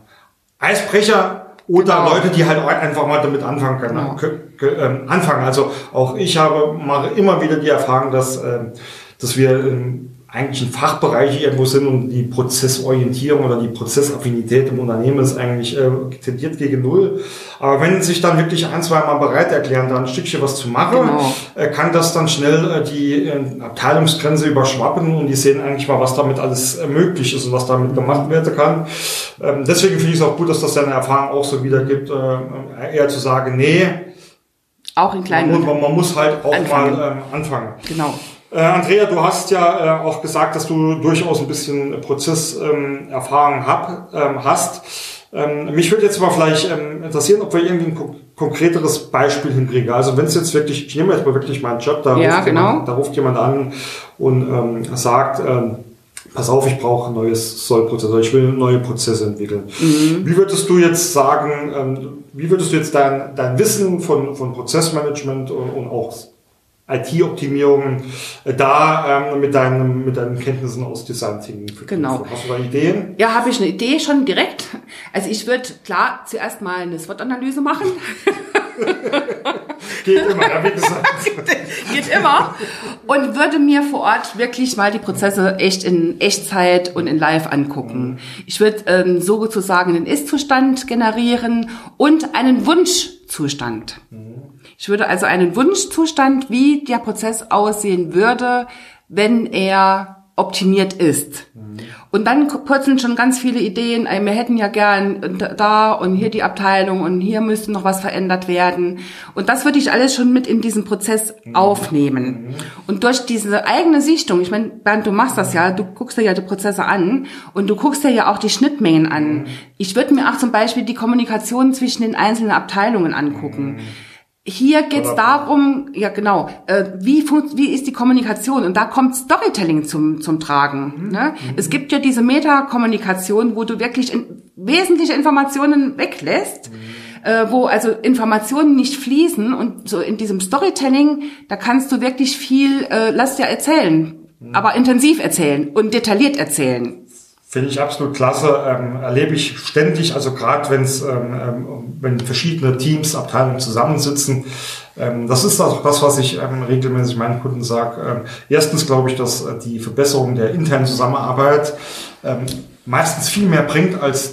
äh, Eisbrecher oder genau. Leute, die halt einfach mal damit anfangen können. Genau. Ähm, anfangen. Also auch ich habe mache immer wieder die Erfahrung, dass, äh, dass wir ähm, eigentlich ein Fachbereich irgendwo sind und die Prozessorientierung oder die Prozessaffinität im Unternehmen ist eigentlich äh, tendiert gegen Null. Aber wenn sich dann wirklich ein, zwei Mal bereit erklären, da ein Stückchen was zu machen, genau. äh, kann das dann schnell äh, die äh, Abteilungsgrenze überschwappen und die sehen eigentlich mal, was damit alles äh, möglich ist und was damit gemacht werden kann. Ähm, deswegen finde ich es auch gut, dass das deine Erfahrung auch so wiedergibt, äh, eher zu sagen, nee, auch in kleinen. Man, man muss halt auch anfangen. mal ähm, anfangen. Genau. Äh, Andrea, du hast ja äh, auch gesagt, dass du durchaus ein bisschen Prozesserfahrung ähm, hab, ähm, hast. Ähm, mich würde jetzt mal vielleicht ähm, interessieren, ob wir irgendwie ein ko konkreteres Beispiel hinkriegen. Also wenn es jetzt wirklich, ich nehme jetzt mal wirklich meinen Job, da, ja, ruft, genau. jemand, da ruft jemand an und ähm, sagt, ähm, pass auf, ich brauche ein neues Sollprozess, ich will neue Prozesse entwickeln. Mhm. Wie würdest du jetzt sagen, ähm, wie würdest du jetzt dein, dein Wissen von, von Prozessmanagement und, und auch IT-Optimierung äh, da ähm, mit, deinem, mit deinen Kenntnissen aus Design Thinking. Genau. Hast du da Ideen? Ja, habe ich eine Idee schon direkt. Also ich würde klar zuerst mal eine SWOT-Analyse machen. <laughs> Geht immer, ja, wie gesagt. <laughs> Geht immer. Und würde mir vor Ort wirklich mal die Prozesse echt in Echtzeit und in Live angucken. Mhm. Ich würde ähm, sozusagen einen Ist-Zustand generieren und einen Wunschzustand. Mhm. Ich würde also einen Wunschzustand, wie der Prozess aussehen würde, wenn er optimiert ist. Mhm. Und dann purzeln schon ganz viele Ideen. Wir hätten ja gern da und hier die Abteilung und hier müsste noch was verändert werden. Und das würde ich alles schon mit in diesen Prozess mhm. aufnehmen. Mhm. Und durch diese eigene Sichtung, ich meine, Bernd, du machst das ja, du guckst dir ja die Prozesse an und du guckst dir ja auch die Schnittmengen an. Ich würde mir auch zum Beispiel die Kommunikation zwischen den einzelnen Abteilungen angucken. Hier geht es darum, ja genau, äh, wie, wie ist die Kommunikation? Und da kommt Storytelling zum, zum Tragen. Mhm. Ne? Mhm. Es gibt ja diese Metakommunikation, wo du wirklich in, wesentliche Informationen weglässt, mhm. äh, wo also Informationen nicht fließen. Und so in diesem Storytelling, da kannst du wirklich viel, äh, lass dir erzählen, mhm. aber intensiv erzählen und detailliert erzählen. Finde ich absolut klasse. Ähm, erlebe ich ständig, also gerade wenn es, ähm, ähm, wenn verschiedene Teams, Abteilungen zusammensitzen. Ähm, das ist auch das, was ich ähm, regelmäßig meinen Kunden sage. Ähm, erstens glaube ich, dass äh, die Verbesserung der internen Zusammenarbeit meistens viel mehr bringt als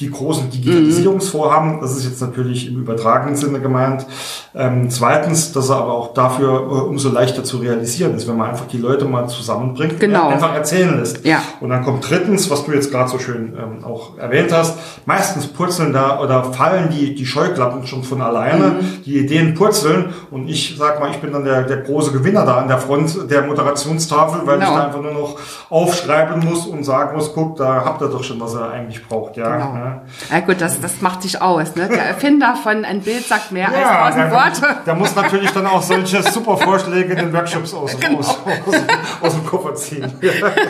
die großen Digitalisierungsvorhaben. Das ist jetzt natürlich im übertragenen Sinne gemeint. Ähm, zweitens, dass er aber auch dafür äh, umso leichter zu realisieren ist, wenn man einfach die Leute mal zusammenbringt, genau. einfach erzählen lässt. Ja. Und dann kommt drittens, was du jetzt gerade so schön ähm, auch erwähnt hast, meistens purzeln da oder fallen die, die Scheuklappen schon von alleine, mhm. die Ideen purzeln und ich sag mal, ich bin dann der, der große Gewinner da an der Front der Moderationstafel, weil genau. ich da einfach nur noch aufschreiben muss und sagen muss, guck, da habt ihr doch schon, was ihr eigentlich braucht. Ja, genau. ja. Ja gut, das, das macht sich aus. Ne? Der Erfinder von ein Bild sagt mehr ja, als tausend Worte. Der muss natürlich dann auch solche super Vorschläge in den Workshops aus, genau. aus, aus, aus, dem Koffer ziehen.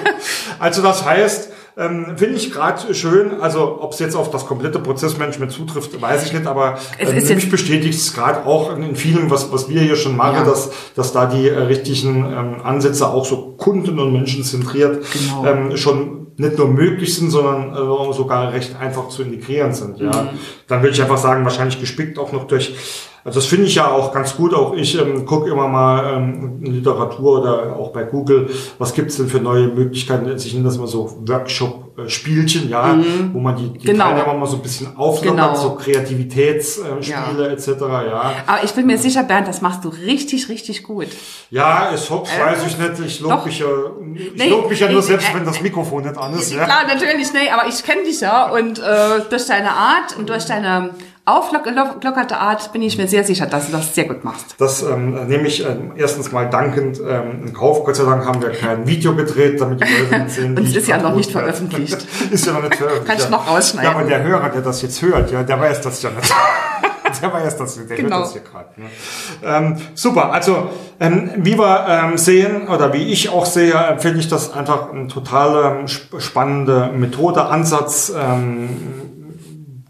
<laughs> also das heißt, ähm, Finde ich gerade schön, also ob es jetzt auf das komplette Prozessmanagement zutrifft, weiß ich nicht, aber ähm, mich bestätigt es gerade auch in vielen, was, was wir hier schon machen, ja. dass, dass da die äh, richtigen ähm, Ansätze auch so kunden- und menschenzentriert genau. ähm, schon nicht nur möglich sind, sondern äh, sogar recht einfach zu integrieren sind. Ja, mhm. dann würde ich einfach sagen, wahrscheinlich gespickt auch noch durch. Also das finde ich ja auch ganz gut. Auch ich ähm, gucke immer mal ähm, in Literatur oder auch bei Google, was gibt's denn für neue Möglichkeiten. Ich nenne das mal so Workshop äh, ja, mhm. wo man die, die genau. Teilnehmer mal so ein bisschen auflockert, Genau. so Kreativitätsspiele Ja. etc., ja. Aber ich bin mir sicher, Bernd, das machst du richtig, richtig gut. Ja, ich hoffe, Äh, weiß ich nicht, ich lob doch. mich ja, ich Nee, lob mich ja nur ich- selbst, äh, wenn das Mikrofon nicht an ist, <laughs> ja. Klar, natürlich, nee, aber ich kenne dich ja und äh, durch deine Art und durch deine aufgelockerte Art bin ich mir sehr sicher, dass du das sehr gut machst. Das ähm, nehme ich ähm, erstens mal dankend ähm, in Kauf. Gott sei Dank haben wir kein Video gedreht, damit die <laughs> Leute sehen, Und es ist ja noch nicht werde. veröffentlicht. <laughs> ist ja noch nicht veröffentlicht. Kannst du ja. noch rausschneiden. Ja, aber der Hörer, der das jetzt hört, ja, der weiß das ja nicht. <laughs> Der weiß das, der Genau. hört das hier gerade. Ne? Ähm, super, also ähm, wie wir ähm, sehen oder wie ich auch sehe, finde ich das einfach eine total ähm, sp- spannende Methode, Ansatz, ähm,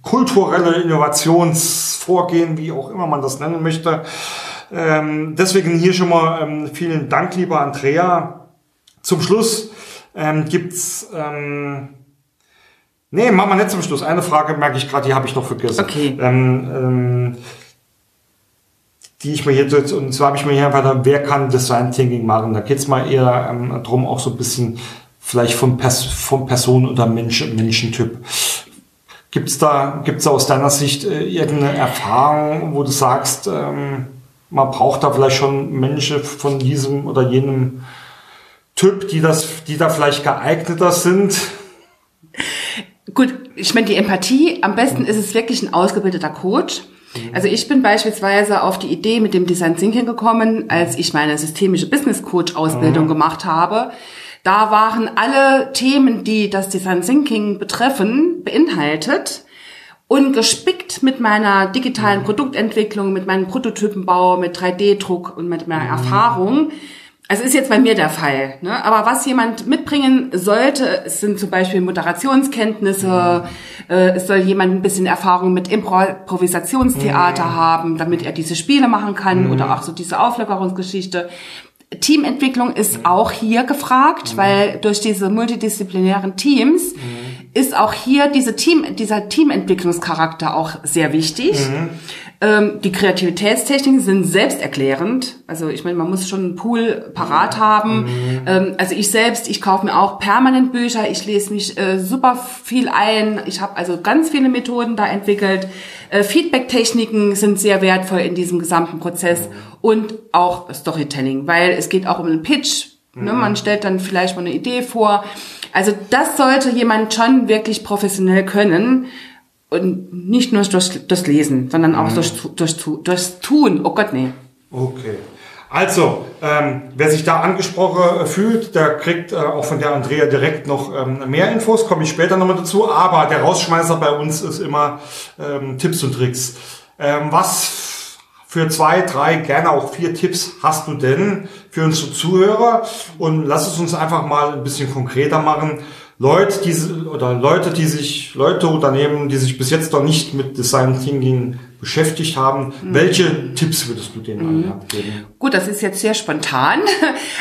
kulturelle Innovationsvorgehen, wie auch immer man das nennen möchte. Ähm, deswegen hier schon mal ähm, vielen Dank, lieber Andrea. Zum Schluss ähm, gibt's ähm, Nee, machen wir nicht zum Schluss. Eine Frage merke ich gerade, die habe ich noch vergessen. Okay. Ähm, ähm, die ich mir hier, und zwar habe ich mir hier einfach, wer kann Design Thinking machen? Da geht's mal eher ähm, drum, auch so ein bisschen vielleicht vom, Pers vom Person- oder Mensch Menschentyp. Gibt's da, gibt's da aus deiner Sicht äh, irgendeine Erfahrung, wo du sagst, ähm, man braucht da vielleicht schon Menschen von diesem oder jenem Typ, die das, die da vielleicht geeigneter sind? Gut, ich meine, die Empathie, am besten ist es wirklich ein ausgebildeter Coach. Also ich bin beispielsweise auf die Idee mit dem Design Thinking gekommen, als ich meine systemische Business Coach Ausbildung gemacht habe. Da waren alle Themen, die das Design Thinking betreffen, beinhaltet und gespickt mit meiner digitalen Produktentwicklung, mit meinem Prototypenbau, mit 3D-Druck und mit meiner Erfahrung. Also ist jetzt bei mir der Fall. Ne? Aber was jemand mitbringen sollte, es sind zum Beispiel Moderationskenntnisse, äh, es soll jemand ein bisschen Erfahrung mit Improvisationstheater haben, damit er diese Spiele machen kann oder auch so diese Auflockerungsgeschichte. Teamentwicklung ist auch hier gefragt, weil durch diese multidisziplinären Teams ist auch hier diese Team, dieser Teamentwicklungscharakter auch sehr wichtig. Ähm, die Kreativitätstechniken sind selbsterklärend. Also ich meine, man muss schon einen Pool parat haben. Ähm, also ich selbst, ich kaufe mir auch permanent Bücher. Ich lese mich äh, super viel ein. Ich habe also ganz viele Methoden da entwickelt. Äh, Feedback-Techniken sind sehr wertvoll in diesem gesamten Prozess und auch Storytelling, weil es geht auch um einen Pitch. Ne? Man stellt dann vielleicht mal eine Idee vor. Also das sollte jemand schon wirklich professionell können. Und nicht nur durch das Lesen, sondern auch durch, durch, durchs Tun. Oh Gott, nee. Okay. Also, ähm, wer sich da angesprochen äh, fühlt, der kriegt äh, auch von der Andrea direkt noch ähm, mehr Infos, komme ich später nochmal dazu. Aber der Rausschmeißer bei uns ist immer ähm, Tipps und Tricks. Ähm, was für zwei, drei, gerne auch vier Tipps hast du denn für unsere Zuhörer? Und lass es uns einfach mal ein bisschen konkreter machen. Leute, die, oder Leute, die sich, Leute, Unternehmen, die sich bis jetzt noch nicht mit Design Thinking beschäftigt haben, welche Tipps würdest du denen an die Hand geben? Gut, das ist jetzt sehr spontan. <laughs>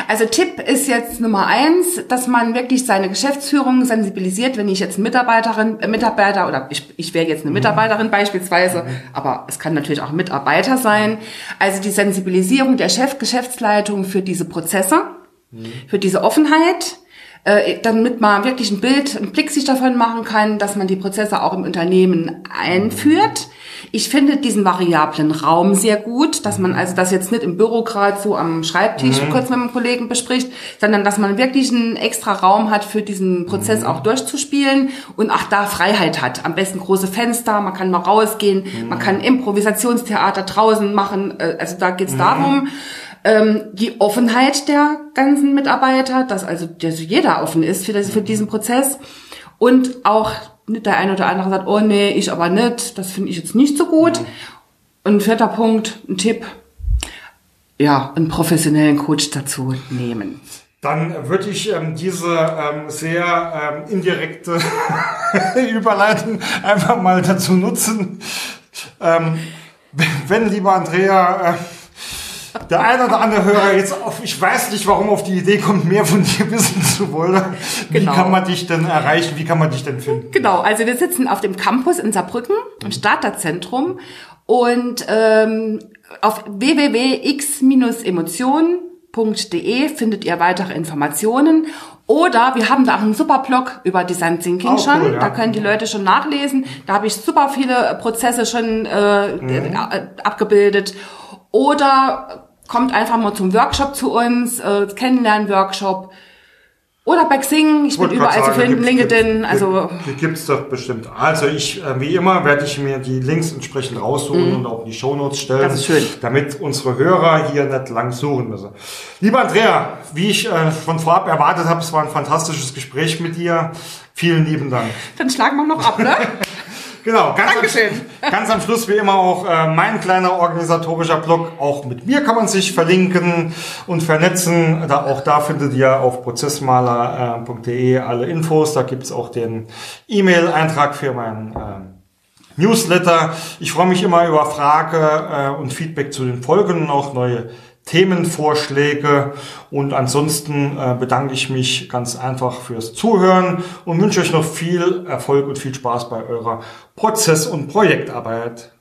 Also Tipp ist jetzt Nummer eins, dass man wirklich seine Geschäftsführung sensibilisiert, wenn ich jetzt Mitarbeiterin, äh, Mitarbeiter oder ich, ich wäre jetzt eine Mitarbeiterin beispielsweise, aber es kann natürlich auch Mitarbeiter sein. Also die Sensibilisierung der Chef, Geschäftsleitung für diese Prozesse, für diese Offenheit, äh, damit man wirklich ein Bild, einen Blick sich davon machen kann, dass man die Prozesse auch im Unternehmen einführt. Ich finde diesen variablen Raum sehr gut, dass man also das jetzt nicht im Büro gerade so am Schreibtisch kurz mit einem Kollegen bespricht, sondern dass man wirklich einen extra Raum hat für diesen Prozess auch durchzuspielen und auch da Freiheit hat. Am besten große Fenster, man kann mal rausgehen, man kann Improvisationstheater draußen machen. äh, Also da geht's darum, ähm, die Offenheit der ganzen Mitarbeiter, dass also dass jeder offen ist für, das, für diesen Prozess und auch der eine oder andere sagt, oh nee, ich aber nicht, das finde ich jetzt nicht so gut. Und ein vierter Punkt, ein Tipp, ja, einen professionellen Coach dazu nehmen. Dann würde ich ähm, diese ähm, sehr ähm, indirekte <laughs> Überleitung einfach mal dazu nutzen. Ähm, wenn, wenn, lieber Andrea, äh, der ein oder andere Hörer jetzt auf, ich weiß nicht, warum auf die Idee kommt, mehr von dir <laughs> wissen zu wollen. Wie Genau. kann man dich denn erreichen? Wie kann man dich denn finden? Genau, also wir sitzen auf dem Campus in Saarbrücken, im Starterzentrum und ähm, auf www.x-emotionen.de findet ihr weitere Informationen Oder wir haben da auch einen super Blog über Design Thinking Oh, schon. cool, ja. Da können die Leute schon nachlesen. Da habe ich super viele Prozesse schon äh, Mhm. äh, abgebildet. Oder kommt einfach mal zum Workshop zu uns, äh, Kennenlernen-Workshop. Oder bei Xing, ich bin Wollte überall zu finden, LinkedIn, also gibt- gibt's doch bestimmt. Also ich, äh, wie immer, werde ich mir die Links entsprechend raussuchen und auch in die Shownotes stellen. Mhm. Das ist schön. Damit unsere Hörer hier nicht lang suchen müssen. Lieber Andrea, wie ich äh, von vorab erwartet habe, es war ein fantastisches Gespräch mit dir. Vielen lieben Dank. dann schlagen wir noch ab, ne? <laughs> Genau, ganz, Dankeschön. Am, ganz am Schluss wie immer auch äh, mein kleiner organisatorischer Blog. Auch mit mir kann man sich verlinken und vernetzen. Da, auch da findet ihr auf prozessmaler.de alle Infos. Da gibt's auch den E-Mail-Eintrag für meinen ähm, Newsletter. Ich freue mich immer über Frage äh, und Feedback zu den Folgen und auch neue Themenvorschläge. Und ansonsten äh, bedanke ich mich ganz einfach fürs Zuhören und wünsche euch noch viel Erfolg und viel Spaß bei eurer Prozess- und Projektarbeit.